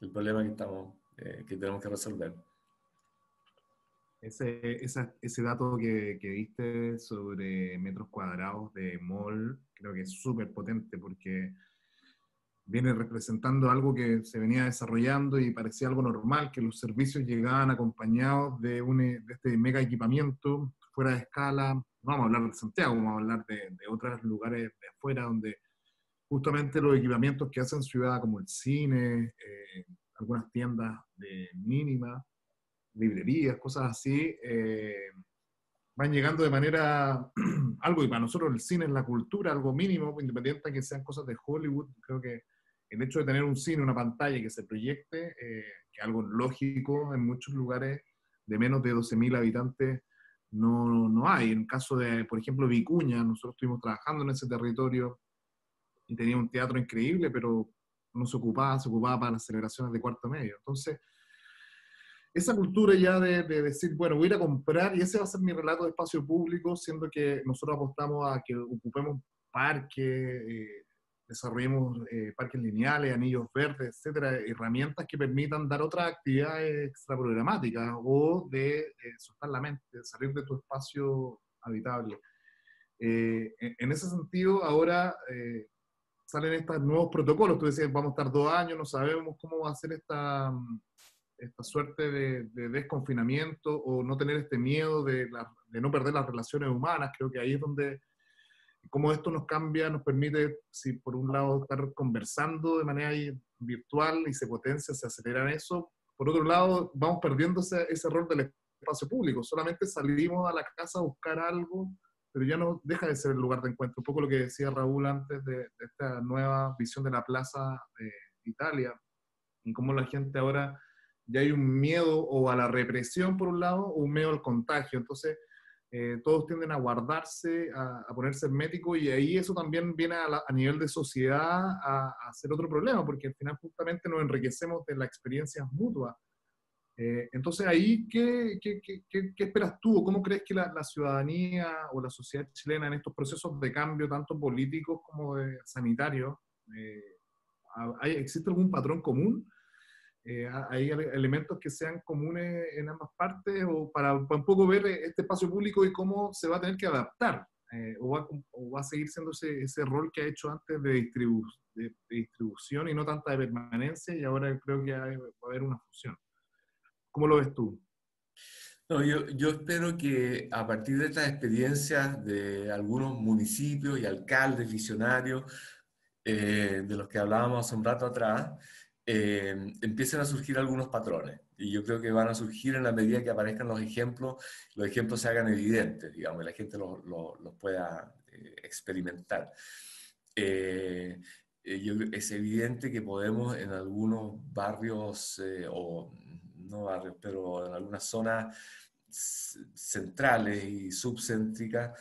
El problema que, estamos, eh, que tenemos que resolver. Ese, ese dato que, que diste sobre metros cuadrados de mall, creo que es súper potente porque viene representando algo que se venía desarrollando y parecía algo normal, que los servicios llegaban acompañados de, un, de este mega equipamiento fuera de escala. No vamos a hablar de Santiago, vamos a hablar de, de otros lugares de afuera donde justamente los equipamientos que hacen ciudad como el cine, eh, algunas tiendas de mínima, librerías, cosas así, eh, van llegando de manera algo, y para nosotros el cine es la cultura, algo mínimo, independiente de que sean cosas de Hollywood, creo que el hecho de tener un cine, una pantalla que se proyecte, eh, que es algo lógico en muchos lugares de menos de 12.000 habitantes, no, no hay. En el caso de, por ejemplo, Vicuña, nosotros estuvimos trabajando en ese territorio y tenía un teatro increíble, pero no se ocupaba, se ocupaba para las celebraciones de cuarto medio. Entonces, esa cultura ya de, decir, bueno, voy a ir a comprar y ese va a ser mi relato de espacio público, siendo que nosotros apostamos a que ocupemos parques, eh, desarrollemos eh, parques lineales, anillos verdes, etcétera, herramientas que permitan dar otras actividades extraprogramáticas o de soltar la mente, de salir de tu espacio habitable. Eh, en, ese sentido, ahora eh, salen estos nuevos protocolos. Tú decías, vamos a estar dos años, no sabemos cómo va a ser esta, esta suerte de, desconfinamiento o no tener este miedo de, de no perder las relaciones humanas. Creo que ahí es donde cómo esto nos cambia, nos permite, si por un lado estar conversando de manera virtual y se potencia, se acelera eso, por otro lado vamos perdiendo ese, ese rol del espacio público, solamente salimos a la casa a buscar algo, pero ya no deja de ser el lugar de encuentro. Un poco lo que decía Raúl antes de, esta nueva visión de la plaza de Italia, y cómo la gente ahora ya hay un miedo o a la represión por un lado, o un miedo al contagio. Entonces, eh, todos tienden a guardarse, a, ponerse herméticos y ahí eso también viene a, nivel de sociedad a, a, ser otro problema, porque al final justamente nos enriquecemos de la experiencia mutua. Eh, entonces ahí, ¿qué, qué, qué, qué, esperas tú? ¿Cómo crees que la, la, ciudadanía o la sociedad chilena en estos procesos de cambio, tanto políticos como sanitarios, eh, ¿existe algún patrón común? Eh, hay elementos que sean comunes en ambas partes o para, un poco ver este espacio público y cómo se va a tener que adaptar eh, o, va, a seguir siendo ese, ese, rol que ha hecho antes de, distribu de, distribución y no tanta de permanencia y ahora creo que va a haber una fusión. ¿Cómo lo ves tú? No, yo, yo, espero que a partir de estas experiencias de algunos municipios y alcaldes visionarios, eh, de los que hablábamos hace un rato atrás, eh, empiecen a surgir algunos patrones. Y yo creo que van a surgir en la medida que aparezcan los ejemplos, los ejemplos se hagan evidentes, digamos, y la gente los, los, pueda eh, experimentar. Eh, es evidente que podemos en algunos barrios, o no barrios, pero en algunas zonas centrales y subcéntricas,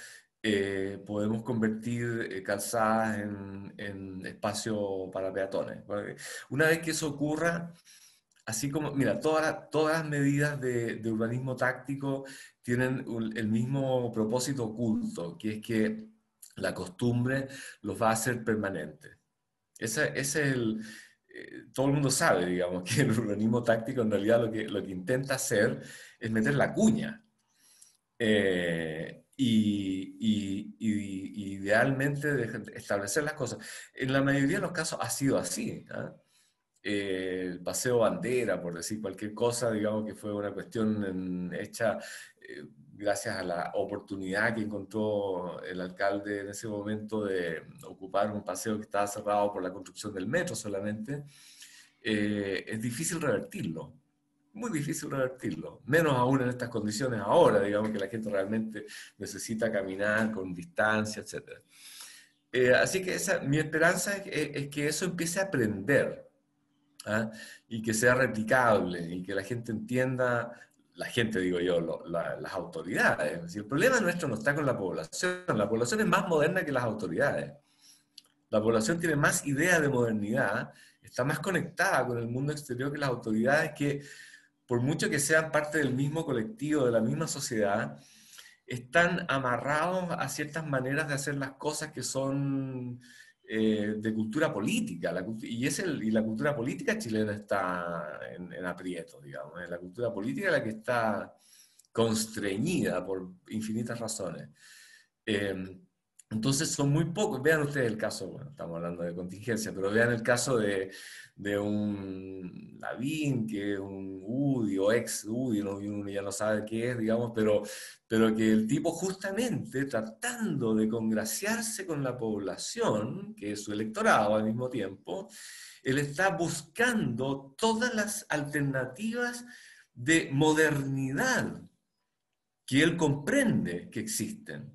eh, podemos convertir eh, calzadas en, en, espacio para peatones. Una vez que eso ocurra, así como, mira, todas, todas las medidas de, de urbanismo táctico tienen el mismo propósito oculto, que es que la costumbre los va a hacer permanentes. Ese, ese es el, eh, todo el mundo sabe, digamos, que el urbanismo táctico en realidad lo que, lo que intenta hacer es meter la cuña. Eh, y, idealmente establecer las cosas. En la mayoría de los casos ha sido así. ¿ah? Eh, el paseo bandera, por decir cualquier cosa, digamos que fue una cuestión hecha eh, gracias a la oportunidad que encontró el alcalde en ese momento de ocupar un paseo que estaba cerrado por la construcción del metro solamente. Eh, es difícil revertirlo muy difícil revertirlo, menos aún en estas condiciones ahora, digamos que la gente realmente necesita caminar con distancia, etc. Eh, así que esa, mi esperanza es, que eso empiece a aprender ¿ah? y que sea replicable y que la gente entienda, la gente digo yo, las autoridades. el problema nuestro no está con la población, la población es más moderna que las autoridades. La población tiene más idea de modernidad, está más conectada con el mundo exterior que las autoridades que, por mucho que sean parte del mismo colectivo, de la misma sociedad, están amarrados a ciertas maneras de hacer las cosas que son eh, de cultura política. y, es el, y la cultura política chilena está en, en aprieto, digamos. La cultura política es la que está constreñida por infinitas razones. Eh, entonces son muy pocos, vean ustedes el caso, bueno, estamos hablando de contingencia, pero vean el caso de, un Lavín, que es un UDI o ex UDI, uno ya no sabe qué es, digamos, pero, pero que el tipo justamente tratando de congraciarse con la población, que es su electorado al mismo tiempo, él está buscando todas las alternativas de modernidad que él comprende que existen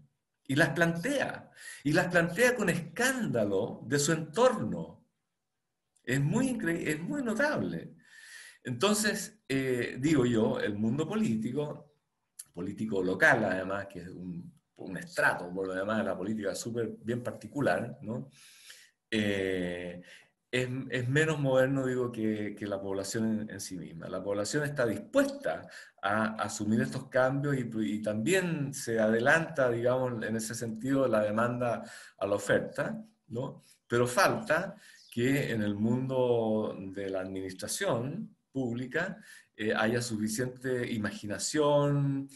y las plantea, y las plantea con escándalo de su entorno. Es muy, es muy notable. Entonces, eh, digo yo, el mundo político, político local además, que es un, estrato, por lo demás, de la política súper bien particular, ¿no? Eh, es, es, menos moderno, digo, que, que la población en, sí misma. La población está dispuesta a, asumir estos cambios y, y, también se adelanta, digamos, en ese sentido la demanda a la oferta, ¿no? Pero falta que en el mundo de la administración pública eh, haya suficiente imaginación,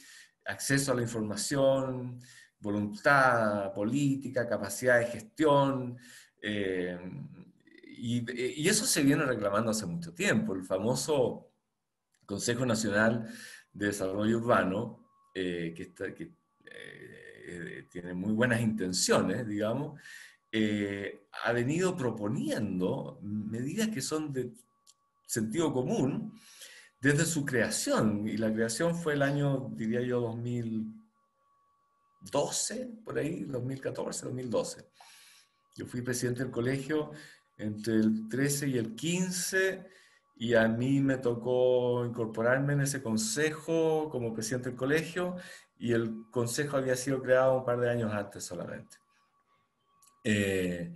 acceso a la información, voluntad política, capacidad de gestión, eh, y, eso se viene reclamando hace mucho tiempo. El famoso Consejo Nacional de Desarrollo Urbano, eh, que, que eh, tiene muy buenas intenciones, digamos, eh, ha venido proponiendo medidas que son de sentido común desde su creación. Y la creación fue el año, diría yo, 2012, por ahí, 2014, 2012. Yo fui presidente del colegio entre el 13 y el 15 y a mí me tocó incorporarme en ese consejo como presidente del colegio y el consejo había sido creado un par de años antes solamente. Eh,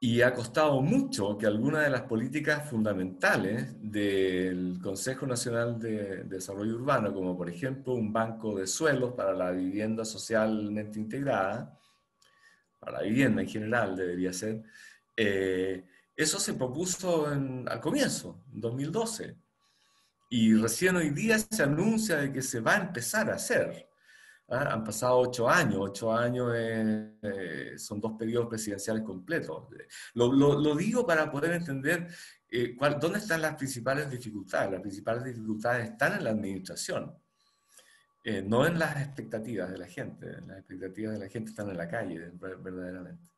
y ha costado mucho que algunas de las políticas fundamentales del Consejo Nacional de Desarrollo Urbano, como por ejemplo un banco de suelos para la vivienda socialmente integrada, para la vivienda en general debería ser, eh, eso se propuso al comienzo, en 2012. Y recién hoy día se anuncia de que se va a empezar a hacer. ¿ah? Han pasado ocho años, ocho años eh, son dos periodos presidenciales completos. Lo, lo, digo para poder entender eh, cuál, dónde están las principales dificultades. Las principales dificultades están en la administración, no en las expectativas de la gente. Las expectativas de la gente están en la calle, verdaderamente.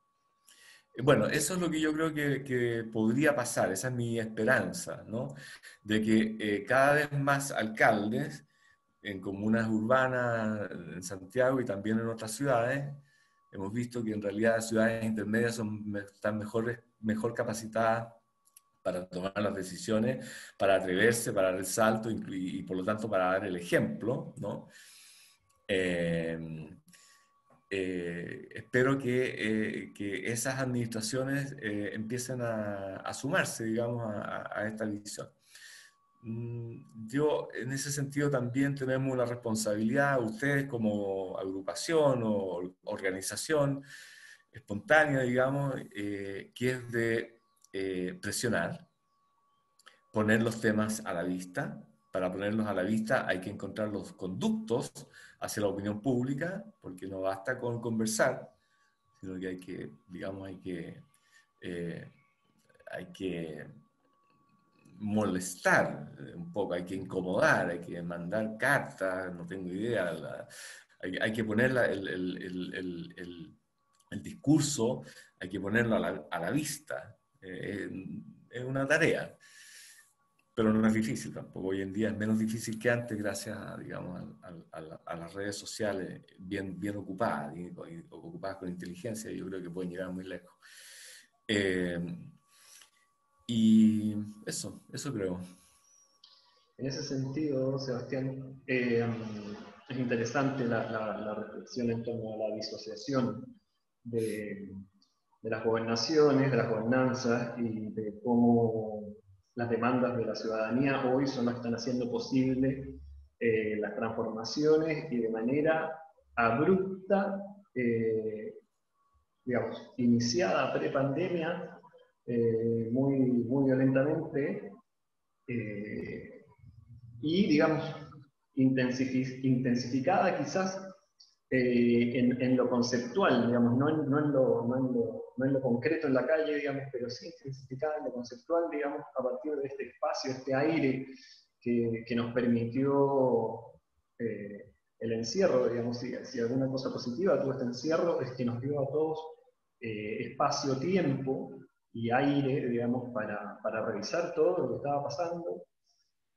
Bueno, eso es lo que yo creo que, podría pasar, esa es mi esperanza, ¿no? De que eh, cada vez más alcaldes en comunas urbanas, en Santiago y también en otras ciudades, hemos visto que en realidad las ciudades intermedias son, están mejor, mejor capacitadas para tomar las decisiones, para atreverse, para dar el salto y, por lo tanto para dar el ejemplo, ¿no? Eh, eh, espero que, eh, que, esas administraciones eh, empiecen a, a, sumarse, digamos, a, a, esta visión. Mm, yo, en ese sentido, también tenemos la responsabilidad, ustedes como agrupación o organización espontánea, digamos, que es de presionar, poner los temas a la vista. Para ponerlos a la vista hay que encontrar los conductos hacia la opinión pública, porque no basta con conversar, sino que hay que, digamos, hay que, eh, hay que molestar un poco, hay que incomodar, hay que mandar cartas, no tengo idea, hay, que poner el, el, el, el, discurso, hay que ponerlo a la, a la vista. Eh, es una tarea pero no es difícil tampoco. Hoy en día es menos difícil que antes gracias a, digamos, a, las redes sociales bien, bien ocupadas y, ocupadas con inteligencia. Yo creo que pueden llegar muy lejos. Eh, y eso, eso creo. En ese sentido, Sebastián, eh, es interesante la, la, reflexión en torno a la disociación de, de las gobernaciones, de las gobernanzas y de cómo las demandas de la ciudadanía hoy son las que están haciendo posible eh, las transformaciones y de manera abrupta, eh, digamos, iniciada pre-pandemia, eh, muy, muy violentamente, y, digamos, intensificada quizás en, en, lo conceptual, digamos, no en, no, en lo, no, en lo, concreto en la calle, digamos, pero sí intensificada en lo conceptual, digamos, a partir de este espacio, este aire que, nos permitió eh, el encierro, digamos, si, alguna cosa positiva tuvo este encierro, es que nos dio a todos eh, espacio, tiempo y aire, digamos, para, para, revisar todo lo que estaba pasando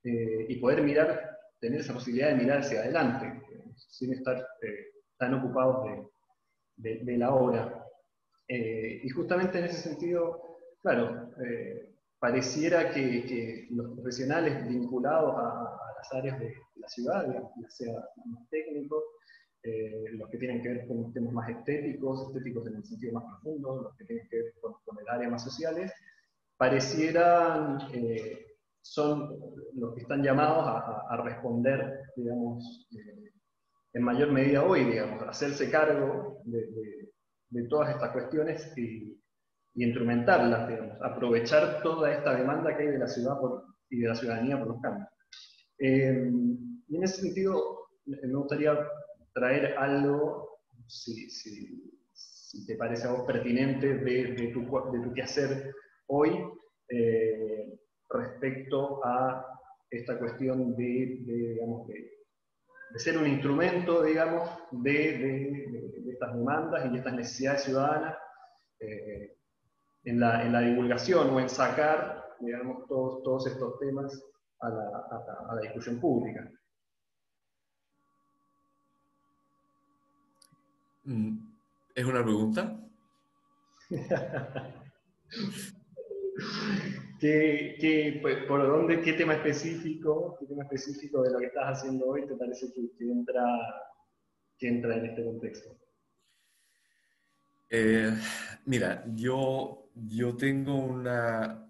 eh, y poder mirar, tener esa posibilidad de mirar hacia adelante, sin estar tan ocupados de, de, la obra. y justamente en ese sentido, claro, pareciera que, los profesionales vinculados a, las áreas de, la ciudad, ya sea más técnicos, eh, los que tienen que ver con temas más estéticos, estéticos en el sentido más profundo, los que tienen que ver con, el área más sociales, parecieran, eh, son los que están llamados a, responder, digamos, eh, en mayor medida hoy, digamos, hacerse cargo de, todas estas cuestiones y, instrumentarlas, digamos, aprovechar toda esta demanda que hay de la ciudad y de la ciudadanía por los cambios. Eh, y en ese sentido, me gustaría traer algo, si, te parece a vos pertinente, de, tu, de tu quehacer hoy eh, respecto a esta cuestión de, digamos, de, ser un instrumento, digamos, de, estas demandas y de estas necesidades ciudadanas. Eh, en la, en la divulgación o en sacar, digamos, todos, todos estos temas a la, a, la, discusión pública. Mm, ¿Es una pregunta? ¿Qué, pues, por dónde, ¿Qué tema específico, qué tema específico de lo que estás haciendo hoy te parece que, que entra, que entra en este contexto? Eh, mira, yo yo tengo una,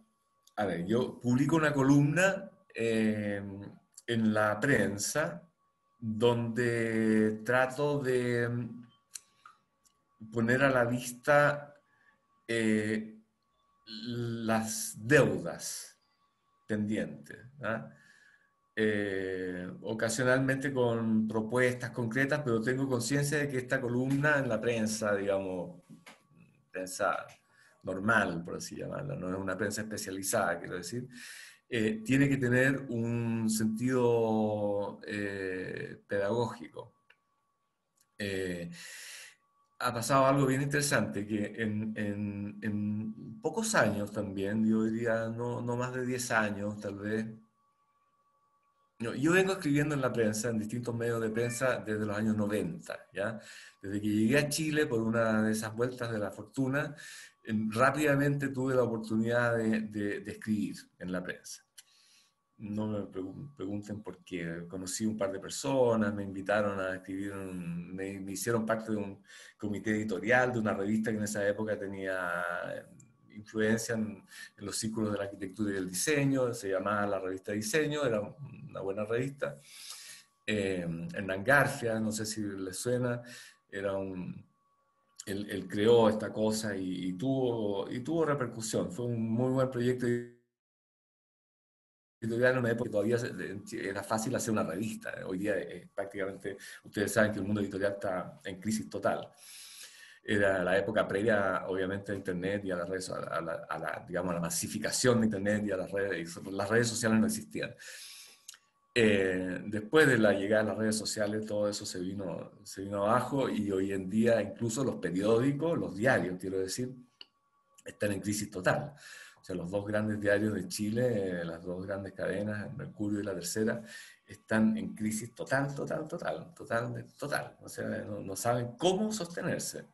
a ver, yo publico una columna eh, en la prensa donde trato de poner a la vista eh, las deudas pendientes. ¿ah? Eh, ocasionalmente con propuestas concretas, pero tengo conciencia de que esta columna en la prensa, digamos, prensa normal, por así llamarla, no es una prensa especializada, quiero decir, eh, tiene que tener un sentido eh, pedagógico. Ha pasado algo bien interesante, que en, en, pocos años también, yo diría no, no, más de 10 años tal vez, yo vengo escribiendo en la prensa, en distintos medios de prensa, desde los años 90, ¿ya? Desde que llegué a Chile por una de esas vueltas de la fortuna, rápidamente tuve la oportunidad de, escribir en la prensa. No me pregunten por qué. Conocí un par de personas, me invitaron a escribir, me, hicieron parte de un comité editorial de una revista que en esa época tenía eh, influencia en, los círculos de la arquitectura y del diseño, se llamaba la revista Diseño, era una buena revista. Eh, Hernán Garfia, no sé si les suena, era un, él, creó esta cosa y, tuvo, y tuvo repercusión. Fue un muy buen proyecto editorial en una época que todavía era fácil hacer una revista. Hoy día eh, prácticamente, ustedes saben que el mundo editorial está en crisis total. Era la época previa, obviamente, a Internet y a las redes, a la, digamos, a la masificación de Internet y a las redes. Las redes sociales no existían. Eh, después de la llegada de las redes sociales, todo eso se vino, se vino abajo y hoy en día incluso los periódicos, los diarios, quiero decir, están en crisis total. Sea, los dos grandes diarios de Chile, las dos grandes cadenas, Mercurio y la Tercera, están en crisis total, total, total, total, total. O sea, no, saben cómo sostenerse.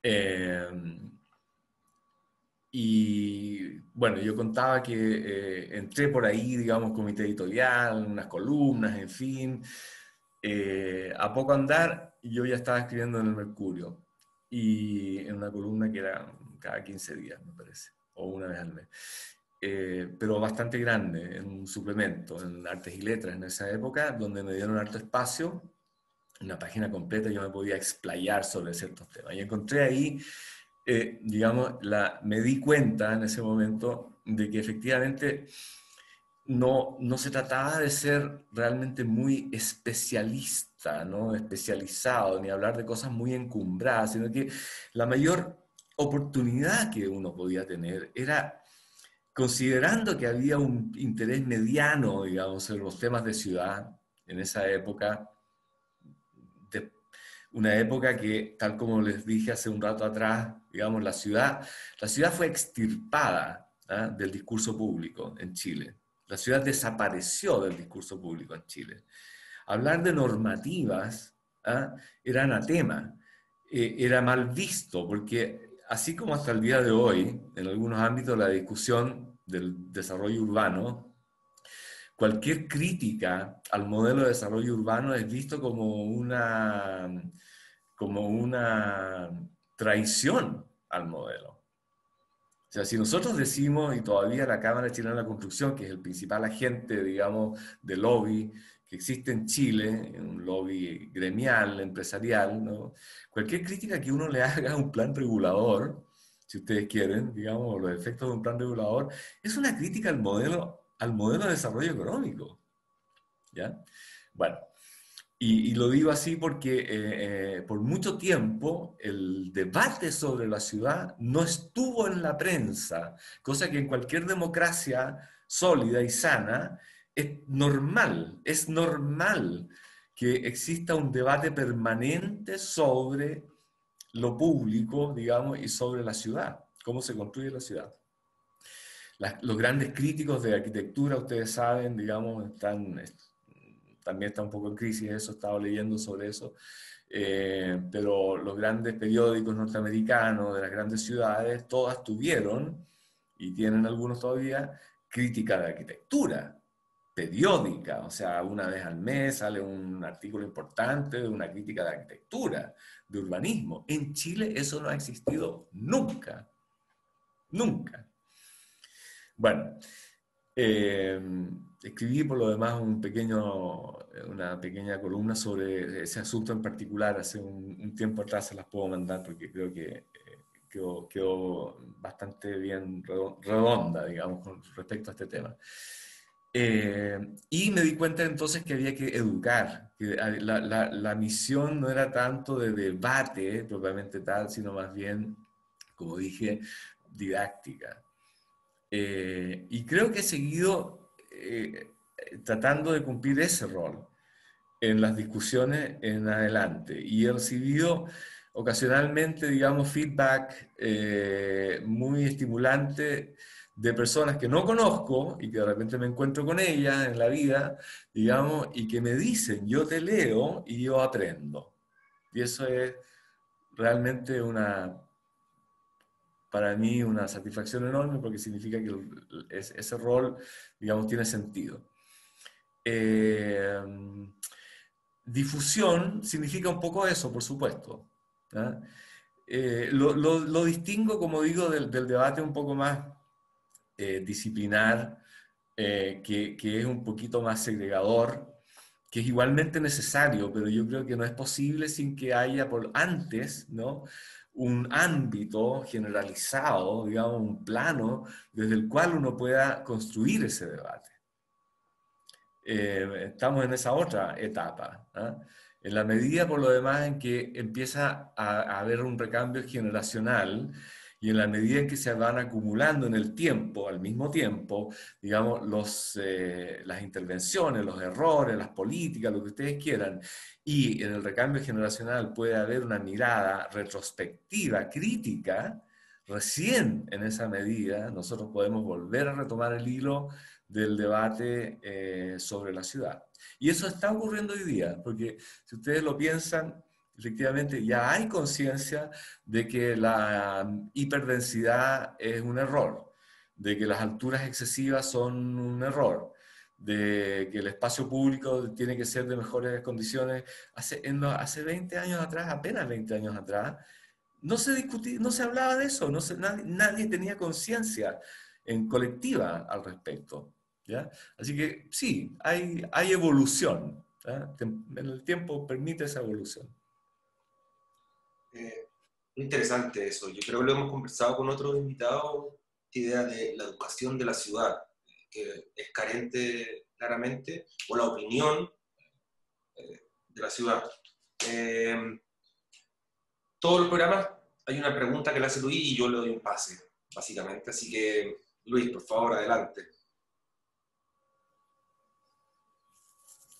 Eh, y bueno, yo contaba que eh, entré por ahí, digamos, comité editorial, unas columnas, en fin. Eh, a poco andar, yo ya estaba escribiendo en el Mercurio. y en una columna que era cada 15 días, me parece, o una vez al mes. Eh, pero bastante grande, en un suplemento, en artes y letras en esa época, donde me dieron harto espacio, una página completa, yo me podía explayar sobre ciertos temas. Y encontré ahí, eh, digamos, la, me di cuenta en ese momento de que efectivamente no, no se trataba de ser realmente muy especialista, ¿no? especializado, ni hablar de cosas muy encumbradas, sino que la mayor oportunidad que uno podía tener era considerando que había un interés mediano, digamos, en los temas de ciudad en esa época, de una época que, tal como les dije hace un rato atrás, digamos, la ciudad, la ciudad fue extirpada ¿ah? del discurso público en Chile. La ciudad desapareció del discurso público en Chile. Hablar de normativas ¿ah? era anatema, eh, era mal visto, porque así como hasta el día de hoy, en algunos ámbitos, la discusión del desarrollo urbano, cualquier crítica al modelo de desarrollo urbano es visto como una, como una traición al modelo. O sea, si nosotros decimos, y todavía la Cámara Chilena de la Construcción, que es el principal agente, digamos, de lobby que existe en Chile, un lobby gremial, empresarial, cualquier crítica que uno le haga a un plan regulador, si ustedes quieren, digamos, los efectos de un plan regulador, es una crítica al modelo, al modelo de desarrollo económico. ¿Ya? Bueno, y, lo digo así porque eh, eh, por mucho tiempo el debate sobre la ciudad no estuvo en la prensa, cosa que en cualquier democracia sólida y sana es normal, es normal que exista un debate permanente sobre lo público, digamos, y sobre la ciudad, cómo se construye la ciudad. los grandes críticos de arquitectura, ustedes saben, digamos, están también está un poco en crisis, eso he estado leyendo sobre eso, eh, pero los grandes periódicos norteamericanos de las grandes ciudades, todas tuvieron, y tienen algunos todavía, crítica de arquitectura, periódica, o sea, una vez al mes sale un artículo importante de una crítica de arquitectura, de urbanismo. En Chile eso no ha existido nunca, nunca. Bueno, eh, escribí por lo demás un pequeño, una pequeña columna sobre ese asunto en particular hace un, tiempo atrás, se las puedo mandar porque creo que eh, quedó, bastante bien redonda, digamos, con respecto a este tema. Eh, y me di cuenta entonces que había que educar, que la, la, la, misión no era tanto de debate propiamente tal, sino más bien, como dije, didáctica. Eh, y creo que he seguido eh, tratando de cumplir ese rol en las discusiones en adelante. Y he recibido ocasionalmente, digamos, feedback eh, muy estimulante de personas que no conozco y que de repente me encuentro con ellas en la vida, digamos, y que me dicen, yo te leo y yo aprendo. Y eso es realmente una para mí una satisfacción enorme porque significa que ese rol, digamos, tiene sentido. Eh, difusión significa un poco eso, por supuesto. Eh, lo, distingo, como digo, del, debate un poco más eh, disciplinar, que, que, es un poquito más segregador, que es igualmente necesario, pero yo creo que no es posible sin que haya por antes, ¿no? un ámbito generalizado, digamos, un plano desde el cual uno pueda construir ese debate. Eh, estamos en esa otra etapa. ¿ah? En la medida, por lo demás, en que empieza a haber un recambio generacional y en la medida en que se van acumulando en el tiempo, al mismo tiempo, digamos, los, eh, las intervenciones, los errores, las políticas, lo que ustedes quieran, y en el recambio generacional puede haber una mirada retrospectiva, crítica, recién en esa medida nosotros podemos volver a retomar el hilo del debate eh, sobre la ciudad. Y eso está ocurriendo hoy día, porque si ustedes lo piensan, efectivamente ya hay conciencia de que la hiperdensidad es un error, de que las alturas excesivas son un error, de que el espacio público tiene que ser de mejores condiciones. Hace, hace 20 años atrás, apenas 20 años atrás, no se discutía, no se hablaba de eso, no nadie, tenía conciencia en colectiva al respecto. ¿ya? Así que sí, hay, hay evolución. En el tiempo permite esa evolución. Eh, interesante eso. Yo creo que lo hemos conversado con otros invitados, idea de la educación de la ciudad, que es carente claramente, o la opinión eh, de la ciudad. Eh, todos los programas hay una pregunta que le hace Luis y yo le doy un pase, básicamente. Así que, Luis, por favor, adelante.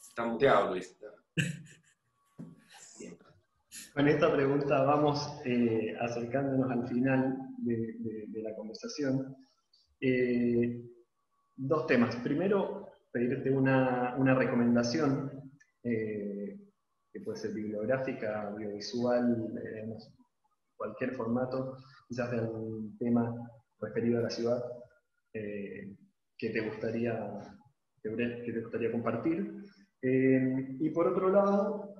Está muteado, Luis. Con esta pregunta vamos eh, acercándonos al final de, la conversación. Eh, dos temas. Primero, pedirte una, recomendación, eh, que puede ser bibliográfica, audiovisual, cualquier formato, quizás de algún tema referido a la ciudad, que, te gustaría, que te gustaría compartir. y por otro lado,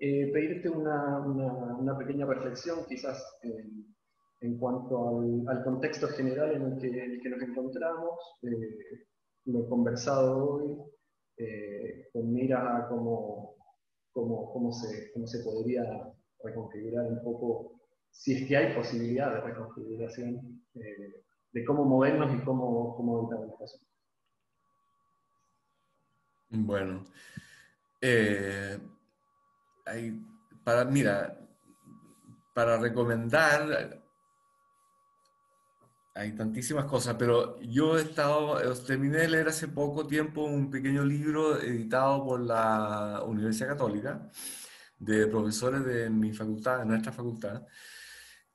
eh, pedirte una, una, pequeña reflexión quizás en cuanto al, contexto general en el que, nos encontramos, eh, lo conversado hoy, eh, con mira a cómo, cómo, cómo, se, cómo se podría reconfigurar un poco, si es que hay posibilidad de reconfiguración, de cómo movernos y cómo, cómo evitar el caso. Bueno, para, mira, para recomendar, hay tantísimas cosas, pero yo he estado, terminé de leer hace poco tiempo un pequeño libro editado por la Universidad Católica, de profesores de mi facultad, de nuestra facultad,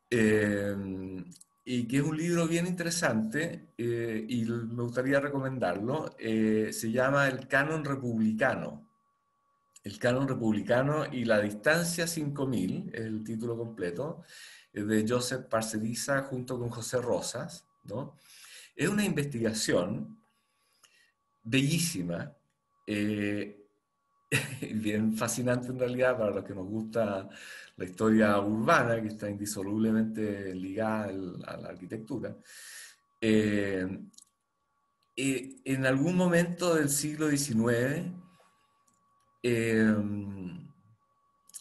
eh, y que es un libro bien interesante eh, y me gustaría recomendarlo. Eh, se llama El Canon Republicano el canon republicano y la distancia 5000, el título completo, de Joseph Parceriza junto con José Rosas, ¿no? Es una investigación bellísima, eh, bien fascinante en realidad para los que nos gusta la historia urbana, que está indisolublemente ligada a la arquitectura. Eh, eh, en algún momento del siglo XIX, eh,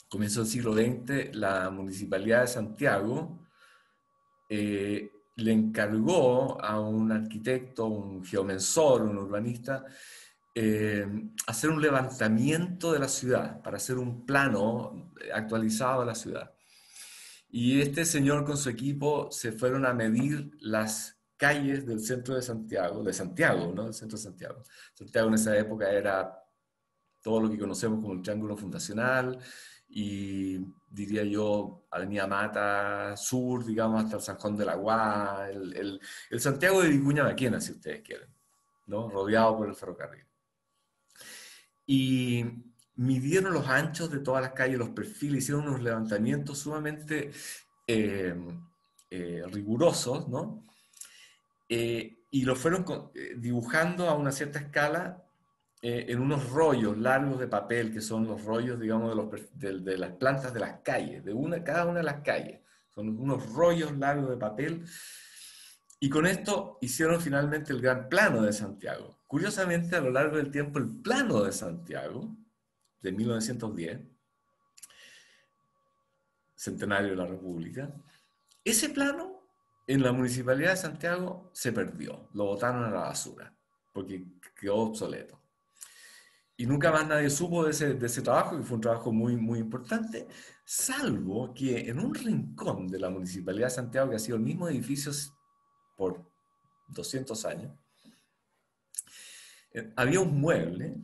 comienzo del siglo XX, la Municipalidad de Santiago eh, le encargó a un arquitecto, un geomensor, un urbanista, em, hacer un levantamiento de la ciudad, para hacer un plano actualizado de la ciudad. Y este señor con su equipo se fueron a medir las calles del centro de Santiago, de Santiago, ¿no? Del centro de Santiago. Santiago en esa época era todo lo que conocemos como el Triángulo Fundacional y diría yo Avenida Mata Sur, digamos, hasta el San Juan de la Guá, el, el, Santiago de Vicuña Maquena, si ustedes quieren, ¿no? rodeado por el ferrocarril. Y midieron los anchos de todas las calles, los perfiles, hicieron unos levantamientos sumamente eh, eh, rigurosos, ¿no? Eh, y lo fueron dibujando a una cierta escala eh, en unos rollos largos de papel, que son los rollos, digamos, de, de, las plantas de las calles, de una, cada una de las calles. Son unos rollos largos de papel. Y con esto hicieron finalmente el gran plano de Santiago. Curiosamente, a lo largo del tiempo, el plano de Santiago, de 1910, centenario de la República, ese plano en la Municipalidad de Santiago se perdió, lo botaron a la basura, porque quedó obsoleto y nunca más nadie supo de ese, de ese, trabajo, que fue un trabajo muy, muy importante, salvo que en un rincón de la Municipalidad de Santiago, que ha sido el mismo edificio por 200 años, eh, había un mueble,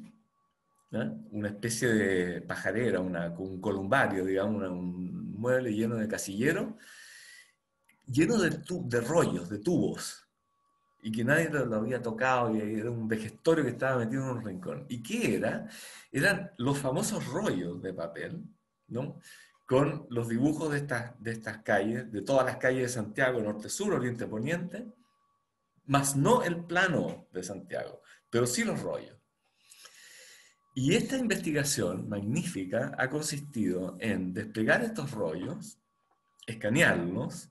una especie de pajarera, un columbario, digamos, un mueble lleno de casillero, lleno de rollos, de tubos, y que nadie lo, había tocado y era un vejestorio que estaba metido en un rincón. ¿Y qué era? Eran los famosos rollos de papel, ¿no? Con los dibujos de estas, de estas calles, de todas las calles de Santiago, norte, sur, oriente, poniente, más no el plano de Santiago, pero sí los rollos. Y esta investigación magnífica ha consistido en desplegar estos rollos escanearlos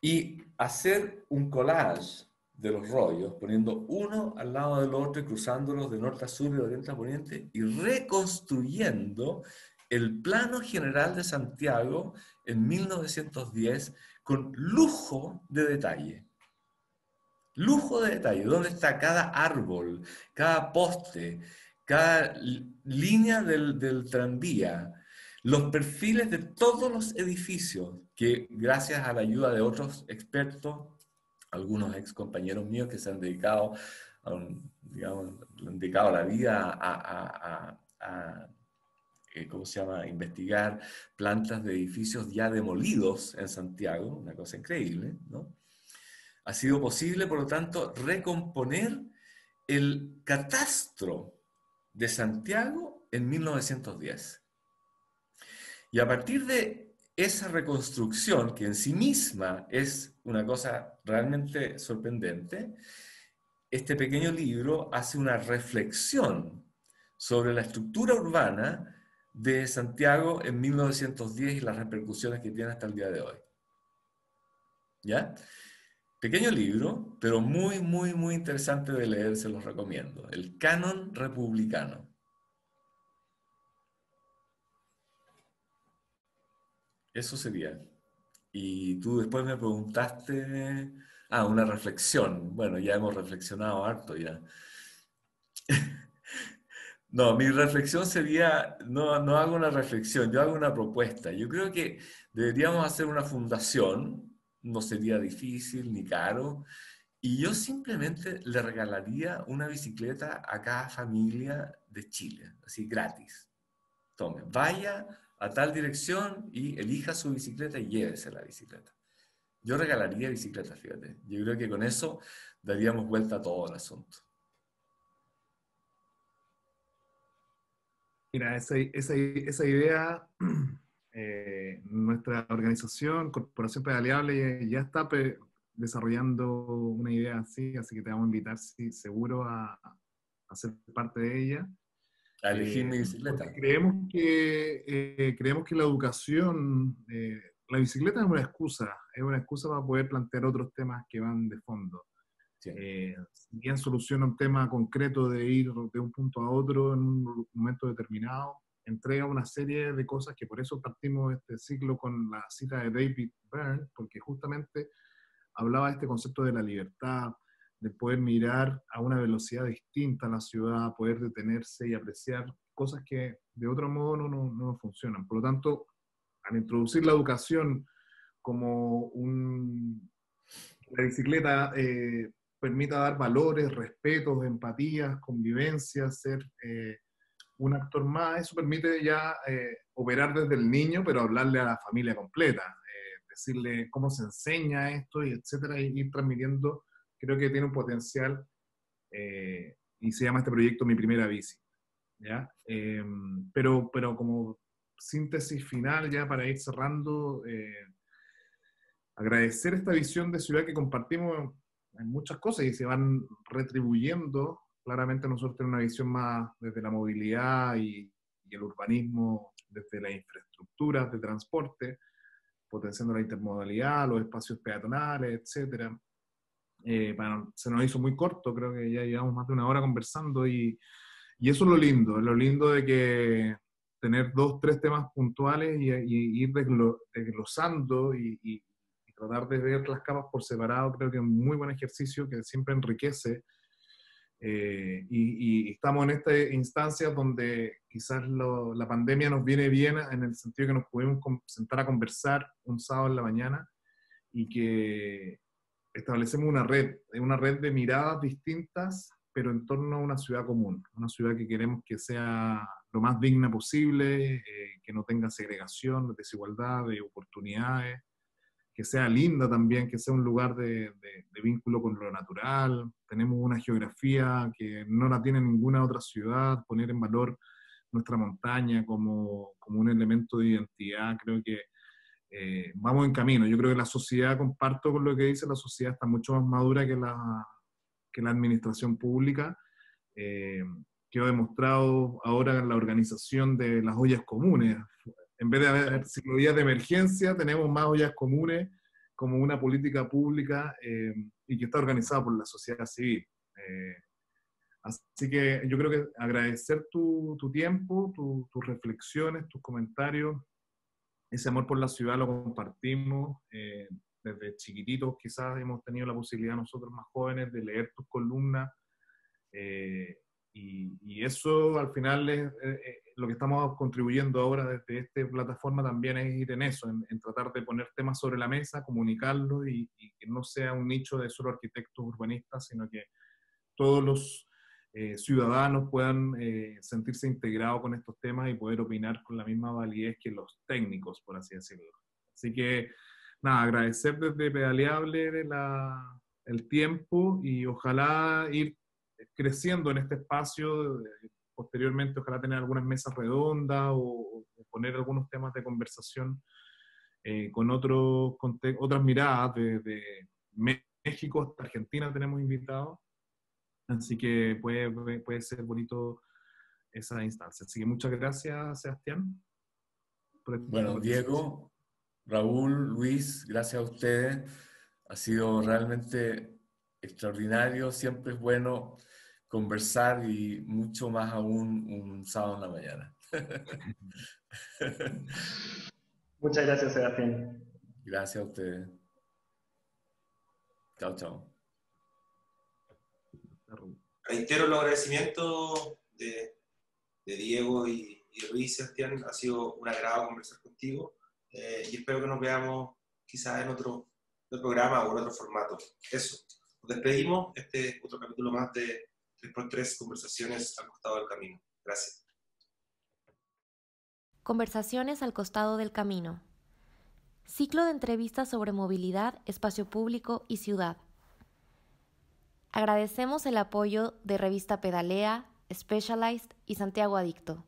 y hacer un collage de los rollos, poniendo uno al lado del otro y cruzándolos de norte a sur y de oriente a poniente y reconstruyendo el plano general de Santiago en 1910 con lujo de detalle. Lujo de detalle, dónde está cada árbol, cada poste, cada línea del, del tranvía, los perfiles de todos los edificios que gracias a la ayuda de otros expertos, algunos ex compañeros míos que se han dedicado, digamos, dedicado la vida a, a, eh, ¿cómo se llama?, investigar plantas de edificios ya demolidos en Santiago, una cosa increíble, ¿no? Ha sido posible, por lo tanto, recomponer el catastro de Santiago en 1910. Y a partir de esa reconstrucción, que en sí misma es una cosa realmente sorprendente, este pequeño libro hace una reflexión sobre la estructura urbana de Santiago en 1910 y las repercusiones que tiene hasta el día de hoy. ¿Ya? Pequeño libro, pero muy, muy, muy interesante de leer, se los recomiendo. El Canon Republicano. Eso sería. Y tú después me preguntaste, ah, una reflexión. Bueno, ya hemos reflexionado harto ya. No, mi reflexión sería, no, no hago una reflexión, yo hago una propuesta. Yo creo que deberíamos hacer una fundación, no sería difícil ni caro, y yo simplemente le regalaría una bicicleta a cada familia de Chile, así gratis. Tome, vaya a tal dirección y elija su bicicleta y llévese la bicicleta. Yo regalaría bicicletas, fíjate. Yo creo que con eso daríamos vuelta a todo el asunto. Mira, esa, esa, esa idea, eh, nuestra organización, Corporación Pedaleable, ya está desarrollando una idea así, así que te vamos a invitar, sí, seguro, a, a ser parte de ella. A elegir mi eh, bicicleta. Creemos que, eh, creemos que la educación, la bicicleta es una excusa, es una excusa para poder plantear otros temas que van de fondo. Eh, bien soluciona un tema concreto de ir de un punto a otro en un momento determinado, entrega una serie de cosas que por eso partimos este ciclo con la cita de David Byrne, porque justamente hablaba de este concepto de la libertad, de poder mirar a una velocidad distinta a la ciudad, poder detenerse y apreciar cosas que de otro modo no, no, no funcionan. Por lo tanto, al introducir la educación como un, la bicicleta eh, permita dar valores, respetos, empatías, convivencia, ser eh, un actor más. Eso permite ya eh, operar desde el niño, pero hablarle a la familia completa, eh, decirle cómo se enseña esto, y etcétera, y ir transmitiendo. Creo que tiene un potencial y se llama este proyecto Mi Primera Bici. ¿ya? pero, pero como síntesis final, ya para ir cerrando, agradecer esta visión de ciudad que compartimos en muchas cosas y se van retribuyendo. Claramente nosotros tenemos una visión más desde la movilidad y, el urbanismo, desde las infraestructuras de transporte, potenciando la intermodalidad, los espacios peatonales, etc. Eh, se nos hizo muy corto, creo que ya llevamos más de una hora conversando y, y eso es lo lindo, es lo lindo de que tener dos, tres temas puntuales y, y ir desglosando y, tratar de ver las capas por separado creo que es un muy buen ejercicio que siempre enriquece. Eh, y, estamos en esta instancia donde quizás la pandemia nos viene bien en el sentido que nos podemos sentar a conversar un sábado en la mañana y que establecemos una red, una red de miradas distintas, pero en torno a una ciudad común, una ciudad que queremos que sea lo más digna posible, eh, que no tenga segregación, desigualdad, de oportunidades, que sea linda también, que sea un lugar de, vínculo con lo natural. Tenemos una geografía que no la tiene ninguna otra ciudad, poner en valor nuestra montaña como, como un elemento de identidad, creo que eh, vamos en camino. Yo creo que la sociedad, comparto con lo que dice, la sociedad está mucho más madura que la, que la administración pública. Eh, que ha demostrado ahora en la organización de las ollas comunes. en vez de haber ciclovías de emergencia, tenemos más ollas comunes como una política pública eh, y que está organizada por la sociedad civil. Eh, así que yo creo que agradecer tu, tu tiempo, tus reflexiones, tus comentarios, ese amor por la ciudad lo compartimos. Eh, desde chiquititos quizás hemos tenido la posibilidad nosotros más jóvenes de leer tus columnas. Y, eso al final es lo que estamos contribuyendo ahora desde esta plataforma también es ir en eso, en, tratar de poner temas sobre la mesa, comunicarlos y, que no sea un nicho de solo arquitectos urbanistas, sino que todos los eh, ciudadanos puedan eh, sentirse integrados con estos temas y poder opinar con la misma validez que los técnicos, por así decirlo. Así que, nada, agradecer desde Pedaleable el tiempo y ojalá ir creciendo en este espacio, posteriormente ojalá tener algunas mesas redondas o, poner algunos temas de conversación eh, con otros, otras miradas de, México hasta Argentina tenemos invitados, así que puede, puede ser bonito esa instancia. Así que muchas gracias, Sebastián. Bueno, Diego, Raúl, Luis, gracias a ustedes. Ha sido realmente extraordinario, siempre es bueno conversar y mucho más aún un sábado en la mañana. Muchas gracias, Sebastián. Gracias a ustedes. Chao, chao. Reitero los agradecimientos de, Diego y, y Sebastián. Ha sido un agrado conversar contigo eh, y espero que nos veamos quizás en otro, otro programa o en otro formato. Eso. Nos despedimos. Este es otro capítulo más de por tres conversaciones al costado del camino. Gracias. Conversaciones al costado del camino. Ciclo de entrevistas sobre movilidad, espacio público y ciudad. Agradecemos el apoyo de Revista Pedalea, Specialized y Santiago Adicto.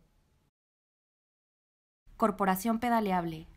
Corporación Pedaleable